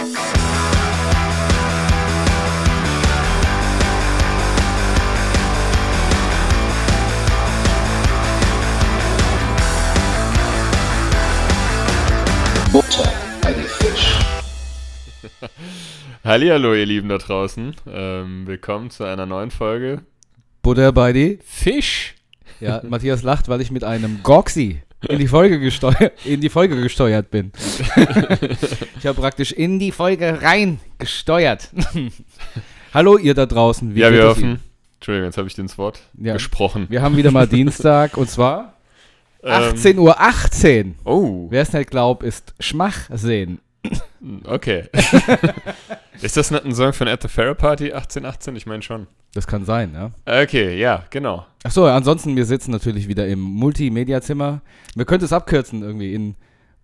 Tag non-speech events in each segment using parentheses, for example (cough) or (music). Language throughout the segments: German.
Butter bei die Fisch. (laughs) Hallihallo, ihr Lieben da draußen. Ähm, willkommen zu einer neuen Folge Butter bei die. Fisch. Ja, (laughs) Matthias lacht, weil ich mit einem Goxi in die Folge gesteuert, in die Folge gesteuert bin. (laughs) ich habe praktisch in die Folge rein gesteuert. (laughs) Hallo ihr da draußen. ja, geht wir hoffen. Entschuldigung, jetzt habe ich dir ins Wort Ja. gesprochen. Wir haben wieder mal (laughs) Dienstag und zwar Ähm, 18.18 Uhr. 18. Oh, Wer es nicht glaubt, ist Schmachsehen. okay. ist das nicht ein Song von At the Fair Party 1818? Ich meine schon. Das kann sein, ja. Okay, ja, genau. Achso, ansonsten, wir sitzen natürlich wieder im Multimedia-Zimmer. Wir könnten es abkürzen irgendwie in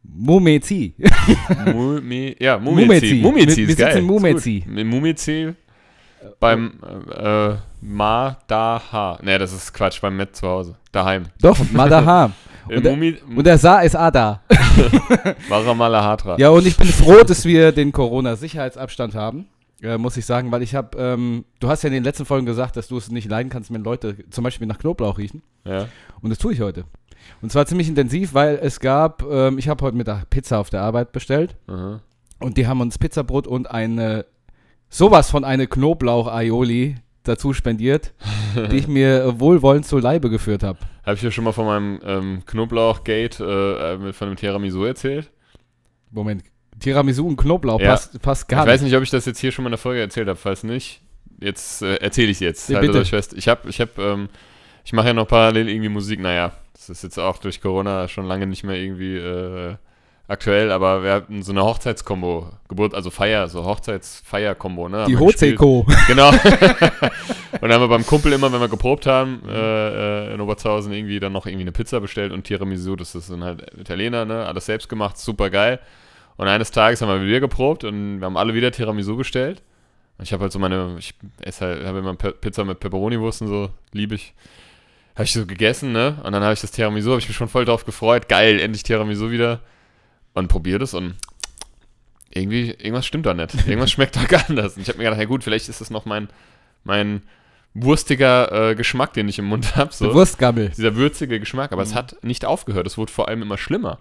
Mumezi. (laughs) Mumi, ja, Mumezi. Mumizi Wir- ist wir geil. sitzen in. Mumezi. Im Mumizi beim äh, äh, Ma da Ha. Ne, das ist Quatsch, beim Met zu Hause. Daheim. Doch, Madaha. (laughs) Im Und der- Und der Sa ist Ada. (laughs) Maramala Hatra. Ja, und ich bin froh, dass wir den Corona-Sicherheitsabstand haben. Äh, muss ich sagen, weil ich habe, ähm, du hast ja in den letzten Folgen gesagt, dass du es nicht leiden kannst, wenn Leute zum Beispiel nach Knoblauch riechen. ja. Und das tue ich heute. Und zwar ziemlich intensiv, weil es gab, ähm, ich habe heute Mittag Pizza auf der Arbeit bestellt. Aha. Und die haben uns Pizzabrot und eine, sowas von eine Knoblauch-Aioli dazu spendiert, (laughs) die ich mir wohlwollend zu Leibe geführt habe. Habe ich ja schon mal von meinem ähm, Knoblauch-Gate äh, äh, mit- von dem Tiramisu erzählt? Moment, Tiramisu und Knoblauch Ja. passt, passt gar ich weiß nicht. nicht, ob ich das jetzt hier schon mal in der Folge erzählt habe. Falls nicht, jetzt äh, erzähle ich jetzt. Ja, Haltet bitte. euch fest. Ich habe, ich habe, ähm, ich mache ja noch parallel irgendwie Musik. Naja, das ist jetzt auch durch Corona schon lange nicht mehr irgendwie äh, aktuell, aber wir hatten so eine Hochzeitskombo, Geburt, also Feier, so Hochzeitsfeier-Kombo, ne? haben Die. Hozeko. Genau. (laughs) und dann haben wir beim Kumpel immer, wenn wir geprobt haben, äh, äh, in Oberzhausen irgendwie dann noch irgendwie eine Pizza bestellt und Tiramisu, das ist dann halt Italiener, ne? Alles selbst gemacht, super geil. Und eines Tages haben wir wieder geprobt und wir haben alle wieder Tiramisu bestellt. Und ich habe halt so meine, ich esse halt, habe immer Pizza mit Pepperoni-Wurst und so, liebe ich. Habe ich so gegessen, ne? Und dann habe ich das Tiramisu, habe ich mich schon voll drauf gefreut. Geil, endlich Tiramisu wieder. Und probiert es und irgendwie, irgendwas stimmt da nicht. (laughs) Irgendwas schmeckt da anders. Und ich habe mir gedacht, ja gut, vielleicht ist das noch mein, mein wurstiger äh, Geschmack, den ich im Mund habe. So. Der Wurstgammel. Dieser würzige Geschmack. Aber es hat nicht aufgehört. Es wurde vor allem immer schlimmer.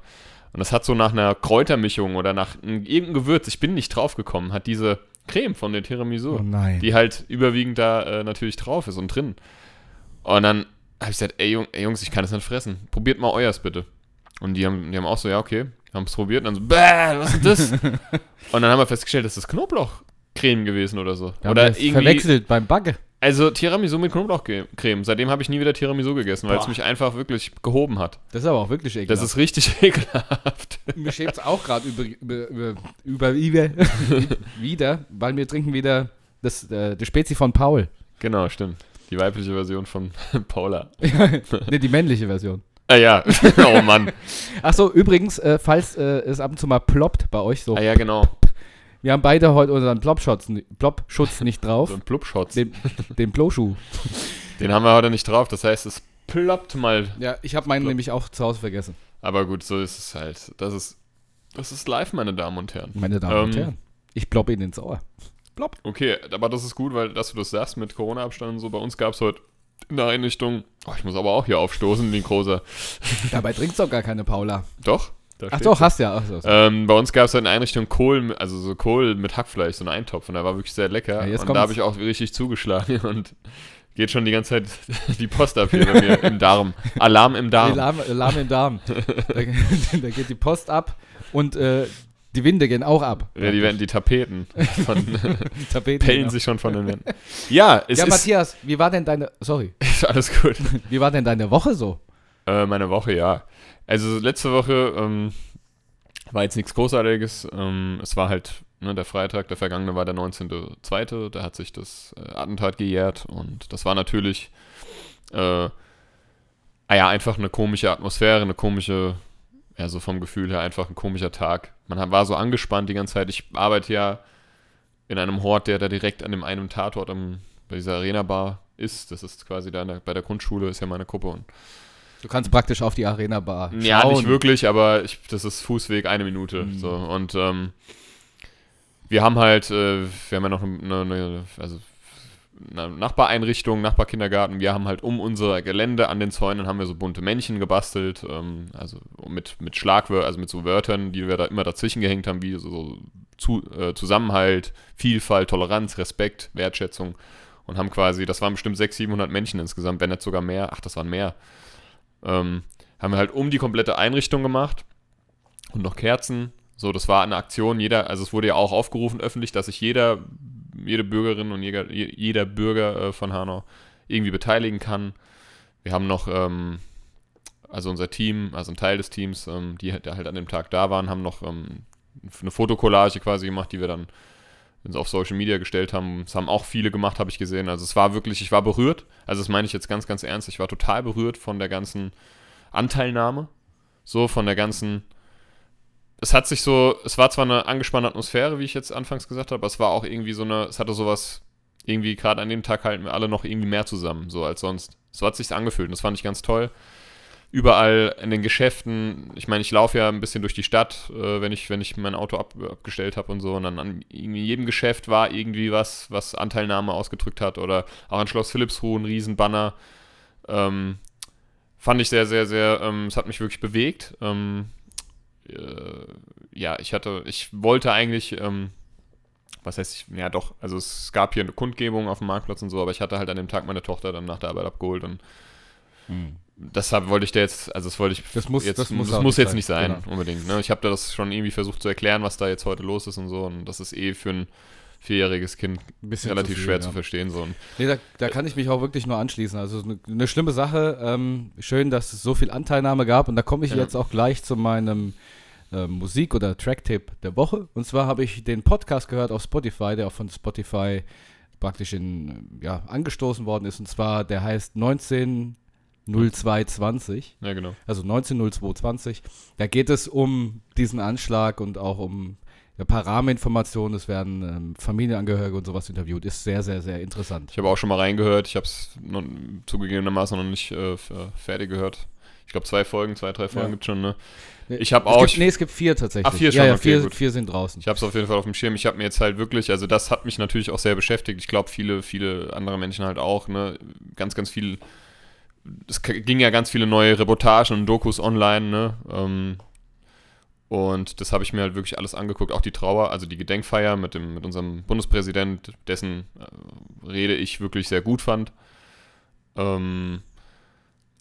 Und es hat so nach einer Kräutermischung oder nach irgendeinem Gewürz, ich bin nicht drauf gekommen, hat diese Creme von der Tiramisu Oh nein. die halt überwiegend da äh, natürlich drauf ist und drin. Und dann habe ich gesagt, ey, Jung, ey Jungs, ich kann das nicht fressen. Probiert mal euers bitte. Und die haben, die haben auch so, ja, okay, haben es probiert und dann so, bäh, was ist das? (laughs) und dann haben wir festgestellt, das ist Knoblauchcreme gewesen oder so. Haben oder es verwechselt beim Backe. Also Tiramisu mit Knoblauchcreme. Seitdem habe ich nie wieder Tiramisu gegessen, weil es mich einfach wirklich gehoben hat. Das ist aber auch wirklich ekelhaft. Das ist richtig (laughs) ekelhaft. Mir schäbt es auch gerade über, über, über, über, (laughs) wieder, weil wir trinken wieder das, äh, das Spezi von Paul. genau, stimmt. Die weibliche Version von (laughs) Paula. ne, die männliche Version. Ah ja, oh Mann. Achso, übrigens, äh, falls äh, es ab und zu mal ploppt bei euch so. Ah ja, genau. Wir haben beide heute unseren Plop-Schutz Plop -Schutz nicht drauf. So ein Plupschotz. den den Ploschuh. Den haben wir heute nicht drauf. Das heißt, es ploppt mal. Ja, ich habe meinen nämlich auch zu Hause vergessen. Aber gut, so ist es halt. Das ist, das ist live, meine Damen und Herren. Meine Damen und Ähm, Herren. Ich plopp ihnen ins Ohr. Plopp. Okay, aber das ist gut, weil dass du das sagst mit Corona-Abstand und so. Bei uns gab es heute in der Einrichtung. Oh, ich muss aber auch hier aufstoßen, ein großer. Dabei trinkt's doch gar keine Paula. Doch. Da Ach doch, hast ja. Ach so, so. Ähm, bei uns gab es halt in der Einrichtung Kohl, also so Kohl mit Hackfleisch, so ein Eintopf. Und der war wirklich sehr lecker. Ja, und kommt's. da habe ich auch richtig zugeschlagen (laughs) und geht schon die ganze Zeit (laughs) die Post ab hier bei mir im Darm. Alarm im Darm. Alarm, Alarm im Darm. (laughs) da, da geht die Post ab und äh, die Winde gehen auch ab. Ja, die, werden, die Tapeten von, Die Tapeten pellen gehen ab. sich schon von den Wänden. Ja, es Ja, ist, Matthias, wie war denn deine. Sorry. ist alles gut. Wie war denn deine Woche so? Äh, meine Woche, ja. Also letzte Woche ähm, war jetzt nichts Großartiges. Ähm, es war halt ne, der Freitag, der vergangene war der 19.02., da hat sich das äh, Attentat gejährt und das war natürlich äh, ah ja, einfach eine komische Atmosphäre, eine komische, ja, so vom Gefühl her einfach ein komischer Tag. Man war so angespannt die ganze Zeit. Ich arbeite ja in einem Hort, der da direkt an dem einen Tatort am, bei dieser Arena-Bar ist. Das ist quasi da der, bei der Grundschule, ist ja meine Gruppe und Du kannst praktisch auf die Arena-Bar ja, nicht wirklich, aber ich, das ist Fußweg eine Minute. Mhm. So. Und ähm, wir haben halt, äh, wir haben ja noch eine, eine also eine Nachbareinrichtung, Nachbarkindergarten. Wir haben halt um unser Gelände an den Zäunen haben wir so bunte Männchen gebastelt, ähm, also mit, mit Schlagwörtern, also mit so Wörtern, die wir da immer dazwischen gehängt haben, wie so, so zu, äh, Zusammenhalt, Vielfalt, Toleranz, Respekt, Wertschätzung und haben quasi, das waren bestimmt 600, 700 Männchen insgesamt, wenn nicht sogar mehr, ach, das waren mehr, ähm, haben wir halt um die komplette Einrichtung gemacht und noch Kerzen. So, das war eine Aktion, jeder, also es wurde ja auch aufgerufen öffentlich, dass sich jeder jede Bürgerin und jeder, jeder Bürger äh, von Hanau irgendwie beteiligen kann. Wir haben noch, ähm, also unser Team, also ein Teil des Teams, ähm, die halt an dem Tag da waren, haben noch ähm, eine Fotokollage quasi gemacht, die wir dann auf Social Media gestellt haben. Das haben auch viele gemacht, habe ich gesehen. Also es war wirklich, ich war berührt. Also das meine ich jetzt ganz, ganz ernst. Ich war total berührt von der ganzen Anteilnahme. So, von der ganzen es hat sich so, es war zwar eine angespannte Atmosphäre, wie ich jetzt anfangs gesagt habe, aber es war auch irgendwie so eine, es hatte sowas, irgendwie gerade an dem Tag halten wir alle noch irgendwie mehr zusammen, so als sonst. So hat sich angefühlt und das fand ich ganz toll. Überall in den Geschäften, ich meine, ich laufe ja ein bisschen durch die Stadt, äh, wenn, ich, wenn ich mein Auto ab, abgestellt habe und so. Und dann an in jedem Geschäft war irgendwie was, was Anteilnahme ausgedrückt hat. Oder auch an Schloss Philippsruh ein Riesenbanner. Ähm, fand ich sehr, sehr, sehr, ähm, es hat mich wirklich bewegt. Ähm, äh, ja, ich hatte, ich wollte eigentlich, ähm, was heißt ich, ja doch, also es gab hier eine Kundgebung auf dem Marktplatz und so, aber ich hatte halt an dem Tag meine Tochter dann nach der Arbeit abgeholt und hm. Deshalb wollte ich da jetzt, also das wollte ich das muss, jetzt, das muss, das muss jetzt sein. nicht sein, genau. unbedingt. Ne? Ich habe da das schon irgendwie versucht zu erklären, was da jetzt heute los ist und so und das ist eh für ein vierjähriges Kind relativ zu viel, schwer ja. zu verstehen. So. Nee, da, da, kann ich mich auch wirklich nur anschließen. Also eine, eine schlimme Sache. Ähm, schön, dass es so viel Anteilnahme gab. Und da komme ich ja. jetzt auch gleich zu meinem äh, Musik- oder Track-Tipp der Woche. Und zwar habe ich den Podcast gehört auf Spotify, der auch von Spotify praktisch in, ja, angestoßen worden ist. Und zwar, der heißt 190220. Ja, genau. Also 190220. Da geht es um diesen Anschlag und auch um ein paar Rahmeninformationen. Es werden ähm, Familienangehörige und sowas interviewt. Ist sehr, sehr, sehr interessant. Ich habe auch schon mal reingehört. Ich habe es zugegebenermaßen noch nicht äh, fertig gehört. Ich glaube, zwei Folgen, zwei, drei Folgen ja. gibt es schon, ne? Ich habe auch. Gibt, nee, es gibt vier tatsächlich. Ach, vier schon, ja, ja, okay, vier, vier, sind draußen. Ich habe es auf jeden Fall auf dem Schirm. Ich habe mir jetzt halt wirklich, also das hat mich natürlich auch sehr beschäftigt. Ich glaube, viele, viele andere Menschen halt auch, ne? Ganz, ganz viel. Es ging ja ganz viele neue Reportagen und Dokus online, ne? Ähm, und das habe ich mir halt wirklich alles angeguckt, auch die Trauer, also die Gedenkfeier mit, dem, mit unserem Bundespräsident, dessen äh, Rede ich wirklich sehr gut fand. Ähm,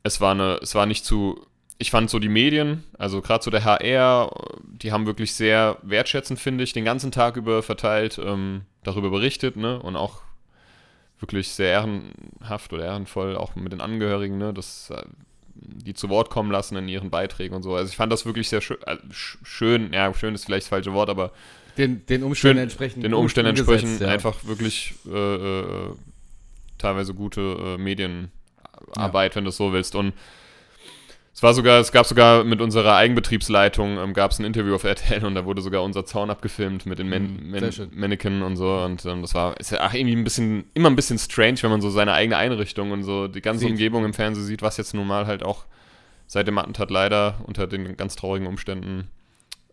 es war eine, es war nicht zu ich fand so die Medien, also gerade so der HR, die haben wirklich sehr wertschätzend, finde ich, den ganzen Tag über verteilt ähm, darüber berichtet, ne? Und auch wirklich sehr ehrenhaft oder ehrenvoll, auch mit den Angehörigen, ne? Das, äh, die zu Wort kommen lassen in ihren Beiträgen und so. Also ich fand das wirklich sehr schön, äh, schön, ja, schön ist vielleicht das falsche Wort, aber den, den Umständen entsprechend. Den Umständen entsprechend ja. einfach wirklich äh, äh, teilweise gute äh, Medienarbeit, ja. wenn du es so willst. Und es war sogar, es gab sogar mit unserer Eigenbetriebsleitung, ähm, gab es ein Interview auf (laughs) RTL und da wurde sogar unser Zaun abgefilmt mit den Man Man Mannequin und so und ähm, das war, ist ja ach, irgendwie ein bisschen, immer ein bisschen strange, wenn man so seine eigene Einrichtung und so die ganze sieht. Umgebung im Fernsehen sieht, was jetzt nun mal halt auch seit dem Attentat leider unter den ganz traurigen Umständen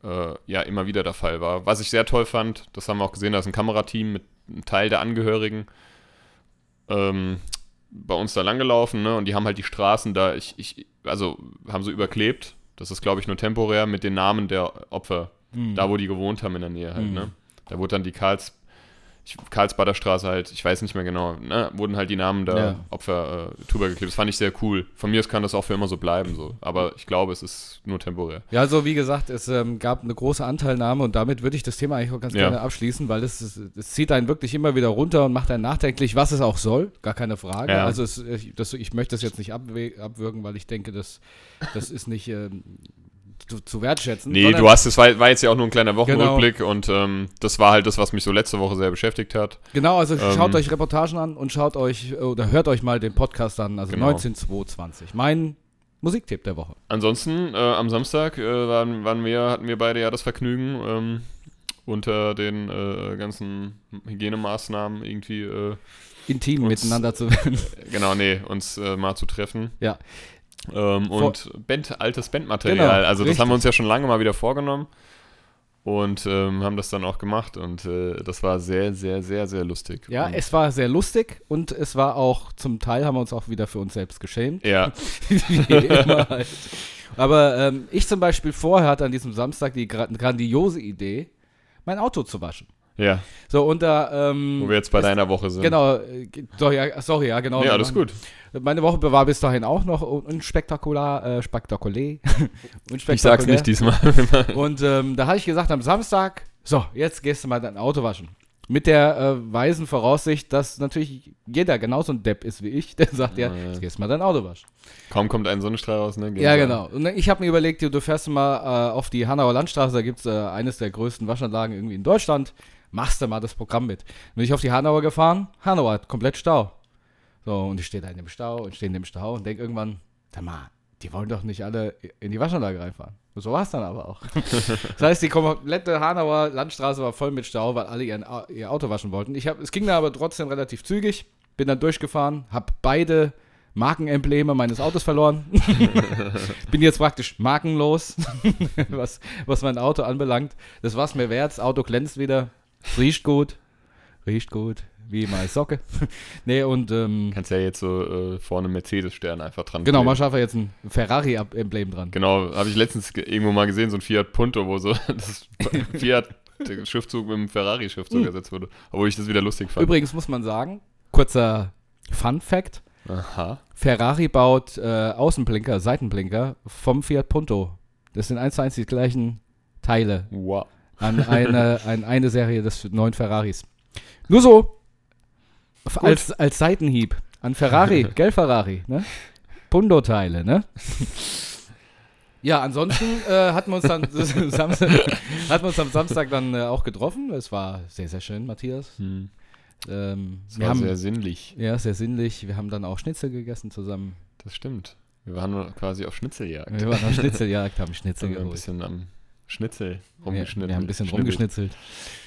äh, ja immer wieder der Fall war. Was ich sehr toll fand, das haben wir auch gesehen, da ist ein Kamerateam mit einem Teil der Angehörigen. Ähm, bei uns da langgelaufen, ne? Und die haben halt die Straßen da, ich, ich, also haben sie überklebt. Das ist, glaube ich, nur temporär mit den Namen der Opfer. Mhm. Da, wo die gewohnt haben in der Nähe halt, mhm. ne? Da wurde dann die Karls, ich, Karlsbader Straße halt, ich weiß nicht mehr genau, ne, wurden halt die Namen der ja. Opfer äh, drüber geklebt. Das fand ich sehr cool. Von mir aus kann das auch für immer so bleiben, so. Aber ich glaube, es ist nur temporär. Ja, also wie gesagt, es ähm, gab eine große Anteilnahme und damit würde ich das Thema eigentlich auch ganz ja. gerne abschließen, weil es, es, zieht einen wirklich immer wieder runter und macht einen nachdenklich, was es auch soll, gar keine Frage. Ja. Also es, ich, das, ich möchte das jetzt nicht abwürgen, weil ich denke, das, das ist nicht ähm, zu, zu wertschätzen. Nee, du hast, es war, war, jetzt ja auch nur ein kleiner Wochenrückblick genau. und ähm, das war halt das, was mich so letzte Woche sehr beschäftigt hat. Genau, also ähm, schaut euch Reportagen an und schaut euch oder hört euch mal den Podcast an, also genau. 19220. Mein Musiktipp der Woche. Ansonsten, äh, am Samstag äh, waren, waren wir, hatten wir beide ja das Vergnügen, ähm, unter den äh, ganzen Hygienemaßnahmen irgendwie äh, intim uns, miteinander zu werden. genau, nee, uns äh, mal zu treffen. Ja. Ähm, und Band, altes Bandmaterial. Genau, also das richtig. haben wir uns ja schon lange mal wieder vorgenommen. und ähm, haben das dann auch gemacht und äh, das war sehr, sehr, sehr, sehr lustig. Ja, und, es war sehr lustig und es war auch, zum Teil haben wir uns auch wieder für uns selbst geschämt. ja, (laughs) halt. Aber ähm, ich zum Beispiel vorher hatte an diesem Samstag die gra grandiose Idee, mein Auto zu waschen. Ja, So, und da, ähm, wo wir jetzt bei deiner Woche sind. Genau, äh, ge- doch, ja, sorry, ja, genau. Ja, alles gut. Meine Woche war bis dahin auch noch un- unspektakular, äh, spektakulär. (laughs) unspektakulär. Ich sag's nicht diesmal. (laughs) Und ähm, da habe ich gesagt, am Samstag, so, jetzt gehst du mal dein Auto waschen. Mit der äh, weisen Voraussicht, dass natürlich jeder genauso ein Depp ist wie ich, (laughs) der sagt ja, Ja. jetzt gehst du mal dein Auto waschen. Kaum kommt ein Sonnenstrahl raus, ne? Gehen Ja, genau. Und ich habe mir überlegt, du, du fährst mal äh, auf die Hanauer Landstraße, da gibt es äh, eines der größten Waschanlagen irgendwie in Deutschland. Machst du mal das Programm mit. Bin ich auf die Hanauer gefahren, Hanauer hat komplett Stau. So, und ich stehe da in dem Stau und stehe in dem Stau und denke irgendwann, sag mal, die wollen doch nicht alle in die Waschanlage reinfahren. So war es dann aber auch. (laughs) das heißt, die komplette Hanauer Landstraße war voll mit Stau, weil alle ihren, ihr Auto waschen wollten. Ich hab, es ging da aber trotzdem relativ zügig. Bin dann durchgefahren, habe beide Markenembleme meines Autos verloren. (laughs) Bin jetzt praktisch markenlos, (laughs) was, was mein Auto anbelangt. Das war's mir wert. Das Auto glänzt wieder. Es riecht gut. Riecht gut. Wie meine Socke. (laughs) nee, und ähm, Kannst ja jetzt so äh, vorne Mercedes-Stern einfach dran genau, kleben. mal schaffe jetzt ein Ferrari-Emblem dran. Genau, habe ich letztens ge- irgendwo mal gesehen, so ein Fiat Punto, wo so (laughs) das (laughs) Fiat der Schriftzug mit dem Ferrari-Schriftzug Hm. ersetzt wurde. Obwohl ich das wieder lustig fand. Übrigens muss man sagen, kurzer Fun-Fact: Aha. Ferrari baut äh, Außenblinker, Seitenblinker vom Fiat Punto. Das sind eins zu eins die gleichen Teile Wow. An eine, an eine Serie des neuen Ferraris. Nur so, als, als Seitenhieb an Ferrari, (laughs) gell Ferrari, ne? Punto-Teile, ne? Ja, ansonsten äh, hatten wir uns dann (laughs) Samstag, hatten wir uns am Samstag dann äh, auch getroffen. Es war sehr, sehr schön, Matthias. Hm. Ähm, wir war haben, sehr sinnlich. ja, sehr sinnlich. Wir haben dann auch Schnitzel gegessen zusammen. Das stimmt. Wir waren quasi auf Schnitzeljagd. Wir waren auf Schnitzeljagd, haben Schnitzel wir ein geholt. bisschen am Schnitzel rumgeschnitten. wir haben ein bisschen Schnibbel. rumgeschnitzelt.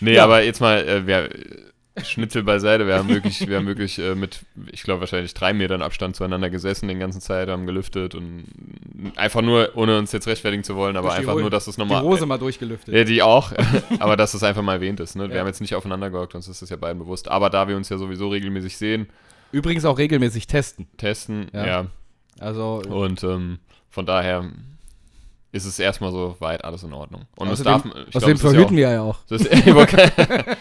Nee, Ja. aber jetzt mal, äh, wir, Schnitzel beiseite, wir haben wirklich, wir haben wirklich äh, mit, ich glaube wahrscheinlich drei Metern Abstand zueinander gesessen den ganzen Zeit, haben gelüftet und einfach nur, ohne uns jetzt rechtfertigen zu wollen, aber Durch die einfach nur, dass es Die nochmal... Hose mal durchgelüftet. Ja, die auch, (laughs) aber dass es einfach mal erwähnt ist. Ne? Wir Ja. haben jetzt nicht aufeinander gehockt, uns ist das ja beiden bewusst. Aber da wir uns ja sowieso regelmäßig sehen, Übrigens auch regelmäßig testen. testen, Ja. ja, Also und ähm, von daher ist es erstmal so weit alles in Ordnung. Und es Außerdem- darf, Außerdem es ist ja auch- verhüten wir ja auch. Das ist, (laughs) (laughs)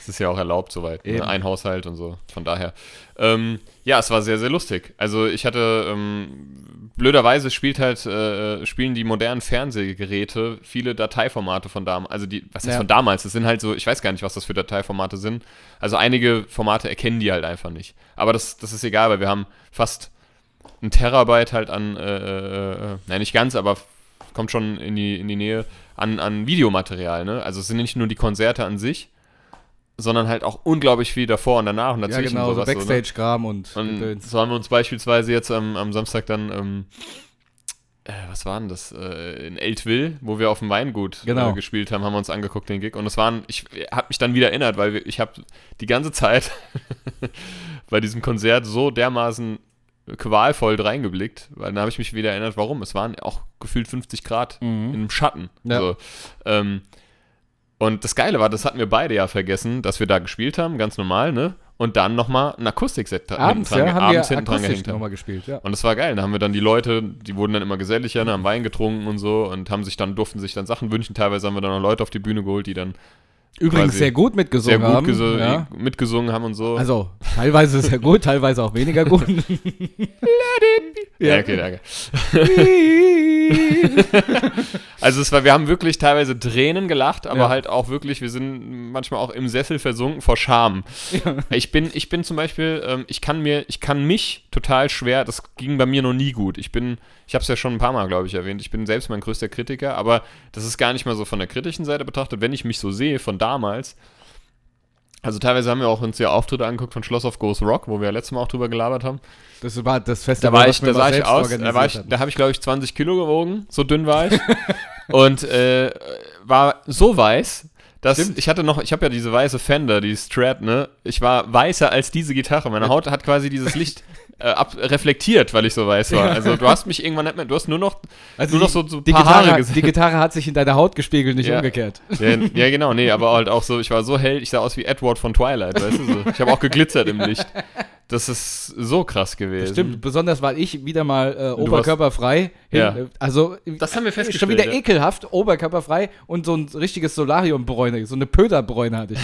Es ist ja auch erlaubt soweit. Ne? Ein Haushalt und so. Von daher. Ähm, ja, es war sehr, sehr lustig. Also ich hatte, ähm, blöderweise spielt halt, äh, spielen die modernen Fernsehgeräte viele Dateiformate von damals. Also die, was heißt Ja. von damals? Das sind halt so, ich weiß gar nicht, was das für Dateiformate sind. Also einige Formate erkennen die halt einfach nicht. Aber das, das ist egal, weil wir haben fast ein Terabyte halt an, äh, äh, äh, nein, nicht ganz, aber kommt schon in die, in die Nähe an, an Videomaterial, ne? Also es sind nicht nur die Konzerte an sich, sondern halt auch unglaublich viel davor und danach und Ja, dazwischen. genau, so sowas, so, ne? Backstage-Kram und, Und so haben wir uns beispielsweise jetzt am, am Samstag dann, ähm, äh, was war denn das, äh, in Eltville, wo wir auf dem Weingut Genau. äh, gespielt haben, haben wir uns angeguckt, den Gig. Und es waren, ich habe mich dann wieder erinnert, weil wir, ich habe die ganze Zeit (laughs) bei diesem Konzert so dermaßen qualvoll reingeblickt, weil dann habe ich mich wieder erinnert, warum. Es waren auch gefühlt 50 Grad Mhm. im Schatten. Ja. So. Ähm, und das Geile war, das hatten wir beide ja vergessen, dass wir da gespielt haben, ganz normal, ne? Und dann nochmal ein Akustikset Abends, hinten dran, haben abends wir hinten dran gehängt haben. gespielt, ja. Und das war geil. Da haben wir dann die Leute, die wurden dann immer geselliger, ne, haben Wein getrunken und so und haben sich dann, durften sich dann Sachen wünschen. Teilweise haben wir dann noch Leute auf die Bühne geholt, die dann Übrigens sehr gut sehr mitgesungen gut haben. ja. mitgesungen haben und so. Also, teilweise sehr gut, (laughs) teilweise auch weniger gut. ja, okay, danke. (laughs) Also es war, wir haben wirklich teilweise Tränen gelacht, aber Ja. halt auch wirklich, wir sind manchmal auch im Sessel versunken vor Scham. Ich bin, ich bin zum Beispiel, ähm, ich kann mir, ich kann mich total schwer, das ging bei mir noch nie gut. Ich bin, ich habe es ja schon ein paar Mal, glaube ich, erwähnt, ich bin selbst mein größter Kritiker, aber das ist gar nicht mal so von der kritischen Seite betrachtet, wenn ich mich so sehe von damals. Also teilweise haben wir auch uns ja Auftritte angeguckt von Schloss of Ghost Rock, wo wir ja letztes Mal auch drüber gelabert haben. Das war das Da Festival, war was ich, da sah ich aus, da, war ich, da habe ich glaube ich 20 Kilo gewogen, so dünn war ich. (laughs) und äh, war so weiß, Das, Stimmt. ich hatte noch, ich habe ja diese weiße Fender, die Strat, ne? Ich war weißer als diese Gitarre. Meine Haut hat quasi dieses Licht (laughs) äh, ab, reflektiert, weil ich so weiß war. Also du hast mich irgendwann nicht mehr, du hast nur noch, Also nur noch die- so, so ein Die paar Gitarre, Haare gesehen. die Gitarre hat sich in deiner Haut gespiegelt, nicht Ja. umgekehrt. Ja, (laughs) ja, genau, nee, aber halt auch so, ich war so hell, ich sah aus wie Edward von Twilight, weißt du so. Ich habe auch geglitzert im Licht. Das ist so krass gewesen. Stimmt, besonders weil ich wieder mal äh, oberkörperfrei, hin, Ja. äh, also Das haben wir schon festgestellt. wieder ja. ekelhaft, oberkörperfrei und so ein richtiges Solariumbräune, so eine Pöderbräune hatte ich.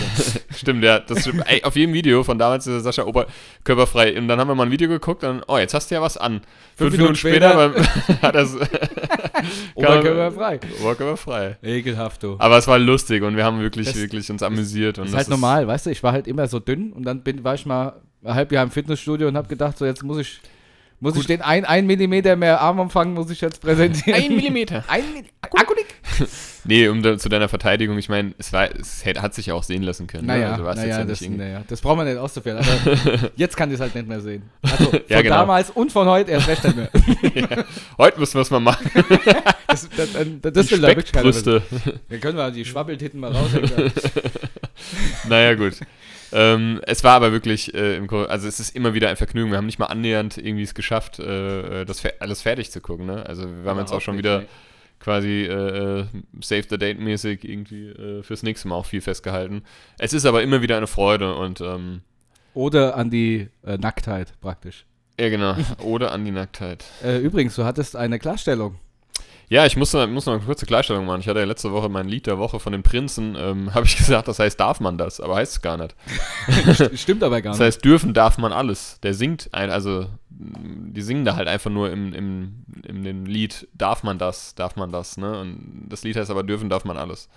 (laughs) Stimmt, ja. Das stimmt. Ey, auf jedem Video von damals ist Sascha oberkörperfrei. Und dann haben wir mal ein Video geguckt und oh, jetzt hast du ja was an. Fünf, Minuten Minuten später, beim- (laughs) hat er (laughs) Oberkörperfrei. Oberkörperfrei. Ekelhaft, du. Aber es war lustig und wir haben wirklich, Das- wirklich uns amüsiert. Und Das ist halt normal, weißt du, ich war halt immer so dünn und dann bin, war ich mal ein halbes Jahr im Fitnessstudio und habe gedacht, so jetzt muss ich, muss ich den ein, ein Millimeter mehr Armumfang muss ich jetzt präsentieren. Ein Millimeter. (laughs) Ein Millimeter. (laughs) Nee, um da, zu deiner Verteidigung, ich meine, es, war- es hat sich ja auch sehen lassen können. ne? Naja, Also naja, ja das, naja, das braucht man nicht auszuführen. Aber (laughs) jetzt kann ich es halt nicht mehr sehen. Also von Ja, genau. damals und von heute erst recht nicht mehr. Heute müssen wir es mal machen. Das, das, das, das will da wirklich keiner. Dann können wir die Schwabbeltitten mal raushängen. Naja, gut. Ähm, es war aber wirklich, äh, also es ist immer wieder ein Vergnügen. Wir haben nicht mal annähernd irgendwie es geschafft, äh, das fer alles fertig zu gucken. Ne? Also wir haben jetzt auch schon wieder quasi äh, äh, Save the Date mäßig irgendwie äh, fürs nächste Mal auch viel festgehalten. Es ist aber immer wieder eine Freude und ähm, Oder an die äh, Nacktheit praktisch. ja genau, oder an die Nacktheit. Äh, übrigens, du hattest eine Klarstellung. Ja, ich muss, noch- muss noch eine kurze Klarstellung machen. Ich hatte ja letzte Woche mein Lied der Woche von den Prinzen, ähm, (laughs) habe ich gesagt, das heißt, darf man das, aber heißt es gar nicht. (laughs) Stimmt aber gar Das nicht. heißt, dürfen darf man alles. Der singt, ein, also die singen da halt einfach nur im, im, in dem Lied, darf man das, darf man das, ne? Und das Lied heißt aber, dürfen darf man alles.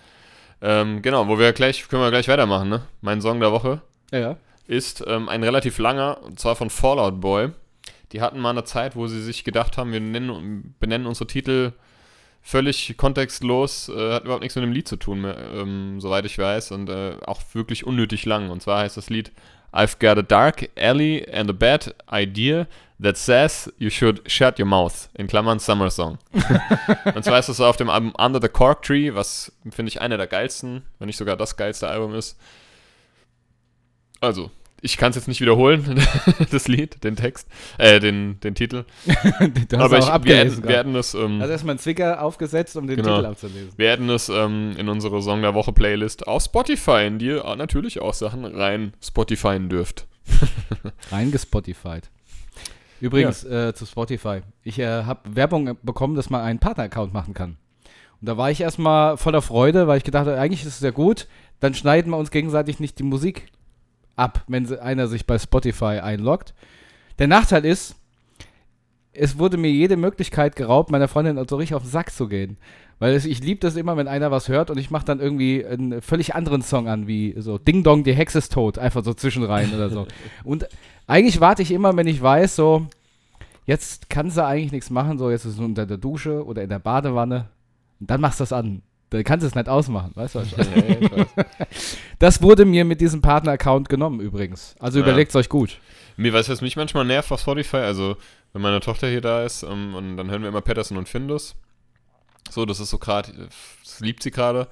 Ähm, genau, wo wir gleich, können wir gleich weitermachen, ne? Mein Song der Woche Ja, ja. ist ähm, ein relativ langer, und zwar von Fallout Boy. Die hatten mal eine Zeit, wo sie sich gedacht haben, wir nennen, benennen unsere Titel völlig kontextlos, äh, hat überhaupt nichts mit dem Lied zu tun, mehr, ähm, soweit ich weiß, und äh, auch wirklich unnötig lang. Und zwar heißt das Lied I've got a dark alley and a bad idea that says you should shut your mouth, in Klammern Summer Song. (laughs) und zwar ist das auf dem Album Under the Cork Tree, was finde ich einer der geilsten, wenn nicht sogar das geilste Album ist. Also, ich kann es jetzt nicht wiederholen, (laughs) das Lied, den Text, äh, den, den Titel. (laughs) du hast Aber auch ich, wir, abgelesen. hätten, wir hätten es, ähm, Hast erstmal einen Zwicker aufgesetzt, um den Genau. Titel abzulesen. wir hätten es ähm, in unsere Song der Woche Playlist auf Spotify, in die ihr natürlich auch Sachen rein Spotifyen dürft. (laughs) Reingespotified. Übrigens äh, zu Spotify. Ich äh, habe Werbung bekommen, dass man einen Partner-Account machen kann. Und da war ich erstmal voller Freude, weil ich gedacht habe, eigentlich ist es ja gut, dann schneiden wir uns gegenseitig nicht die Musik ab, wenn einer sich bei Spotify einloggt. Der Nachteil ist, es wurde mir jede Möglichkeit geraubt, meiner Freundin so richtig auf den Sack zu gehen. Weil es, ich liebe das immer, wenn einer was hört und ich mache dann irgendwie einen völlig anderen Song an, wie so Ding Dong, die Hexe ist tot, einfach so zwischenrein oder so. (laughs) Und eigentlich warte ich immer, wenn ich weiß, so, jetzt kann sie eigentlich nichts machen, so, jetzt ist es unter der Dusche oder in der Badewanne. Und dann machst du das an. Dann kannst du es nicht ausmachen, weißt du? was meine? (laughs) Das wurde mir mit diesem Partner-Account genommen übrigens. Also Ja. überlegt euch gut. Mir weiß was mich manchmal nervt auf Spotify, also wenn meine Tochter hier da ist ähm, und dann hören wir immer Patterson und Findus. So, das ist so gerade, das liebt sie gerade.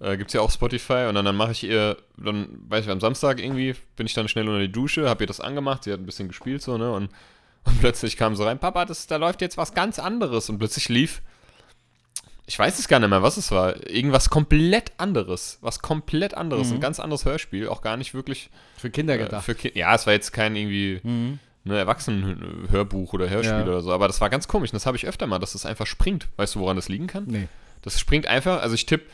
Äh, gibt's ja auch Spotify und dann, dann mache ich ihr, dann, weiß ich, am Samstag irgendwie bin ich dann schnell unter die Dusche, habe ihr das angemacht, sie hat ein bisschen gespielt so, ne, und, und plötzlich kam so rein, Papa, das, da läuft jetzt was ganz anderes und plötzlich lief, ich weiß es gar nicht mehr, was es war, irgendwas komplett anderes, was komplett anderes, Mhm. ein ganz anderes Hörspiel, auch gar nicht wirklich Für Kinder äh, gedacht. für Ki ja, es war jetzt kein irgendwie Mhm. ne, Erwachsenen-Hörbuch oder Hörspiel Ja. oder so, aber das war ganz komisch. und Das habe ich öfter mal, dass es einfach springt. Weißt du, woran das liegen kann? Nee. Das springt einfach, also ich tippe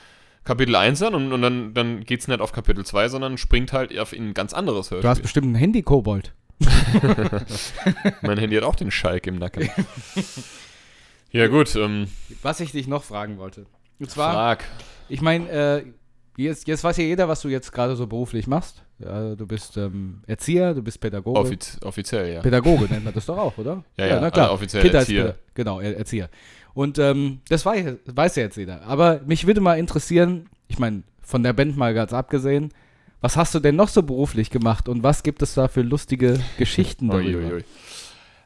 Kapitel 1 an und, und dann, dann geht es nicht auf Kapitel 2, sondern springt halt auf ein ganz anderes Du hast Hörspiel. bestimmt ein Handy-Kobold. (laughs) mein Handy hat auch den Schalk im Nacken. (laughs) ja, gut, ähm, Was ich dich noch fragen wollte. Und zwar, frag. ich meine, äh, jetzt, jetzt weiß ja jeder, was du jetzt gerade so beruflich machst. Ja, du bist ähm, Erzieher, du bist Pädagoge. Offiz offiziell, ja. Pädagoge nennt man (laughs) das doch auch, oder? Ja, ja, na klar. also offiziell Erzieher. Genau, Er- Erzieher. Und ähm, das weiß, weiß ja jetzt jeder. Aber mich würde mal interessieren, ich meine, von der Band mal ganz abgesehen, was hast du denn noch so beruflich gemacht und was gibt es da für lustige Geschichten (laughs) darüber?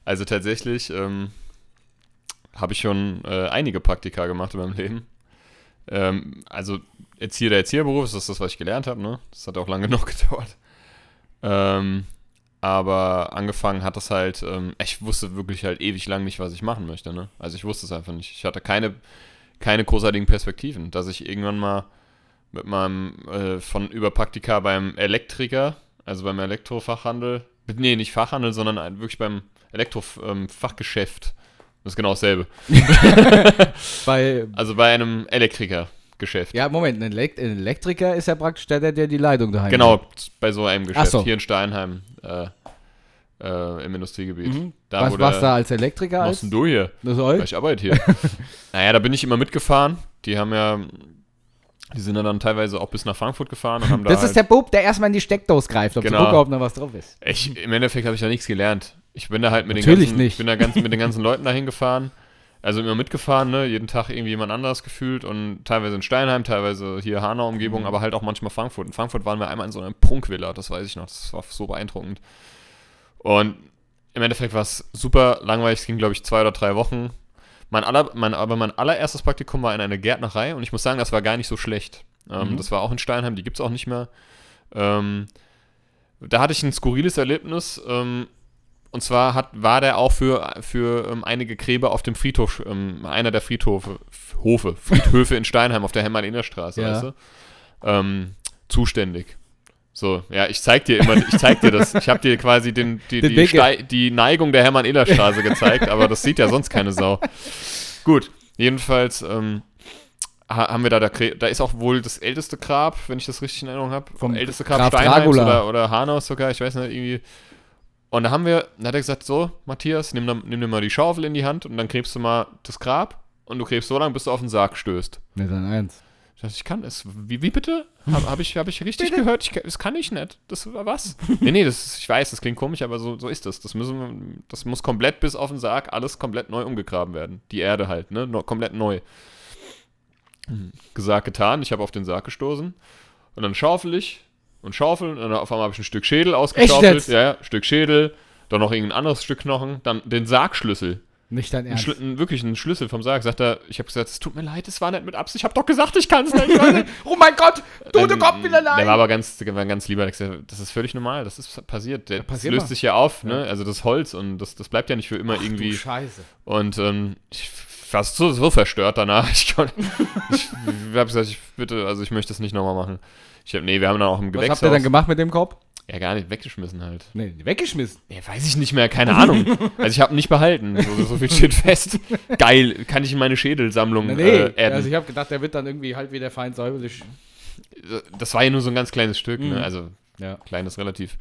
Also tatsächlich ähm, habe ich schon äh, einige Praktika gemacht in meinem Leben. Ähm, also Erzieher der Erzieherberuf, das ist das, was ich gelernt habe, ne? Das hat auch lange (laughs) genug gedauert. Ähm, aber angefangen hat das halt, ähm, ich wusste wirklich halt ewig lang nicht, was ich machen möchte, ne? Also ich wusste es einfach nicht. Ich hatte keine, keine großartigen Perspektiven, dass ich irgendwann mal mit meinem, äh, von über Praktika beim Elektriker, also beim Elektrofachhandel, nee, nicht Fachhandel, sondern wirklich beim Elektrofachgeschäft, das ist genau dasselbe. (laughs) Bei, Also bei einem Elektrikergeschäft. ja, Moment, ein, Elekt ein Elektriker ist ja praktisch der, der, die Leitung daheim Genau, bei so einem Geschäft so. hier in Steinheim äh, äh, im Industriegebiet. Mhm. Da, was warst du da als Elektriker? Was denn du hier? Das Ja, euch? Ich arbeite hier. (laughs) naja, da bin ich immer mitgefahren. Die haben ja, die sind dann teilweise auch bis nach Frankfurt gefahren und haben da Das halt, ist der Bub, der erstmal in die Steckdose greift, um Genau. zu gucken, ob da was drauf ist. ich, Im Endeffekt habe ich da nichts gelernt. Ich bin da halt mit den Natürlich ganzen, nicht. Ich bin da ganz, mit den ganzen (laughs) Leuten dahin gefahren. Also immer mitgefahren, ne? Jeden Tag irgendwie jemand anderes gefühlt und teilweise in Steinheim, teilweise hier Hanau Mhm. Aber halt auch manchmal Frankfurt. In Frankfurt waren wir einmal in so einer Prunkvilla, das weiß ich noch. Das war so beeindruckend. Und im Endeffekt war es super langweilig. Es ging, glaube ich, zwei oder drei Wochen. Mein aller, mein, aber mein allererstes Praktikum war in einer Gärtnerei und ich muss sagen, das war gar nicht so schlecht. Ähm, Mhm. Das war auch in Steinheim, die gibt es auch nicht mehr. Ähm, da hatte ich ein skurriles Erlebnis. Ähm, und zwar hat, war der auch für, für ähm, einige Gräber auf dem Friedhof, ähm, einer der Friedhofe, Hofe, Friedhöfe in Steinheim auf der Hemmer-Inner-Straße, Ja. weißt du? Ähm, zuständig. So, ja, ich zeig dir immer, ich zeig dir das. Ich habe dir quasi den, die, Den die, die Neigung der Hermann-Ehler-Straße gezeigt, aber das sieht ja sonst keine Sau. Gut, jedenfalls ähm, ha haben wir da, da, da ist auch wohl das älteste Grab, wenn ich das richtig in Erinnerung habe. Vom älteste Grab, Graf Steinheims oder, oder Hanau sogar, ich weiß nicht, irgendwie. Und da haben wir, dann hat er gesagt, so, Matthias, nimm, dann- nimm dir mal die Schaufel in die Hand und dann gräbst du mal das Grab und du gräbst so lange, bis du auf den Sarg stößt. Ne, dann eins. Ich dachte, ich kann es. Wie, wie bitte? Habe hab ich, hab ich richtig gehört? Ich, kann- das kann ich nicht. Das war was? nee, nee, das, ich weiß, das klingt komisch, aber so, so ist das. Das, müssen, wir- das muss komplett bis auf den Sarg alles komplett neu umgegraben werden. Die Erde halt, ne? No, komplett neu. Hm, Gesagt, getan. Ich habe auf den Sarg gestoßen. Und dann schaufel ich und schaufel. Und dann auf einmal habe ich ein Stück Schädel ausgeschaufelt. Ja, ja, Stück Schädel. Dann noch irgendein anderes Stück Knochen. Dann den Sargschlüssel. Nicht dein Ein Ernst. Ein, wirklich ein Schlüssel vom Sarg. Sagt er, ich habe gesagt, es tut mir leid, es war nicht mit Absicht. Ich habe doch gesagt, ich kann es nicht. (laughs) Oh mein Gott, du, du Ähm, kommst wieder Der rein. war aber ganz, der war ganz lieber. Der gesagt, Das ist völlig normal, das ist passiert. Der, das passiert löst mal. sich ja auf, ne? Also das Holz und das, das bleibt ja nicht für immer Ach, irgendwie. Du Scheiße. Und ähm, ich war so, so verstört danach. (laughs) Ich, (laughs) ich habe gesagt, ich bitte, also ich möchte das nicht nochmal machen. Ich hab, nee, wir haben dann auch im Was Gewächshaus. habt ihr dann gemacht mit dem Korb? ja, gar nicht weggeschmissen halt. Nee, weggeschmissen. Ja, weiß ich nicht mehr, keine Ahnung. Also ich habe nicht behalten. So, so viel steht fest. Geil, kann ich in meine Schädelsammlung Nee, nee. äh, adden. also ich habe gedacht, der wird dann irgendwie halt wie der Feind säuberlich. das war ja nur so ein ganz kleines Stück, Mhm. ne? Also Ja. kleines relativ.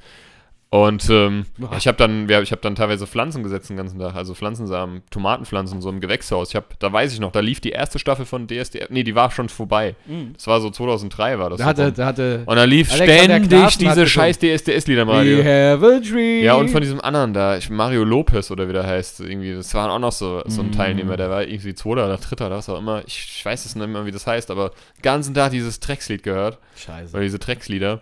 Und ähm, Ja. ich habe dann, ja, ich habe dann teilweise Pflanzen gesetzt den ganzen Tag, also Pflanzensamen, Tomatenpflanzen so im Gewächshaus. Ich habe, da weiß ich noch, da lief die erste Staffel von DSDF, nee, die war schon vorbei. Das war so 2003 war das. Da so hatte, da hatte und da lief Alexander ständig diese scheiß DSDS-Lieder im We have a dream. Ja, und von diesem anderen da, Mario Lopez oder wie der heißt, irgendwie, das war auch noch so, so ein Mm. Teilnehmer, der war irgendwie Zweiter oder Dritter oder was auch immer. Ich, ich weiß es nicht mehr, wie das heißt, aber den ganzen Tag dieses Dreckslied gehört. Scheiße. Oder diese Dreckslieder.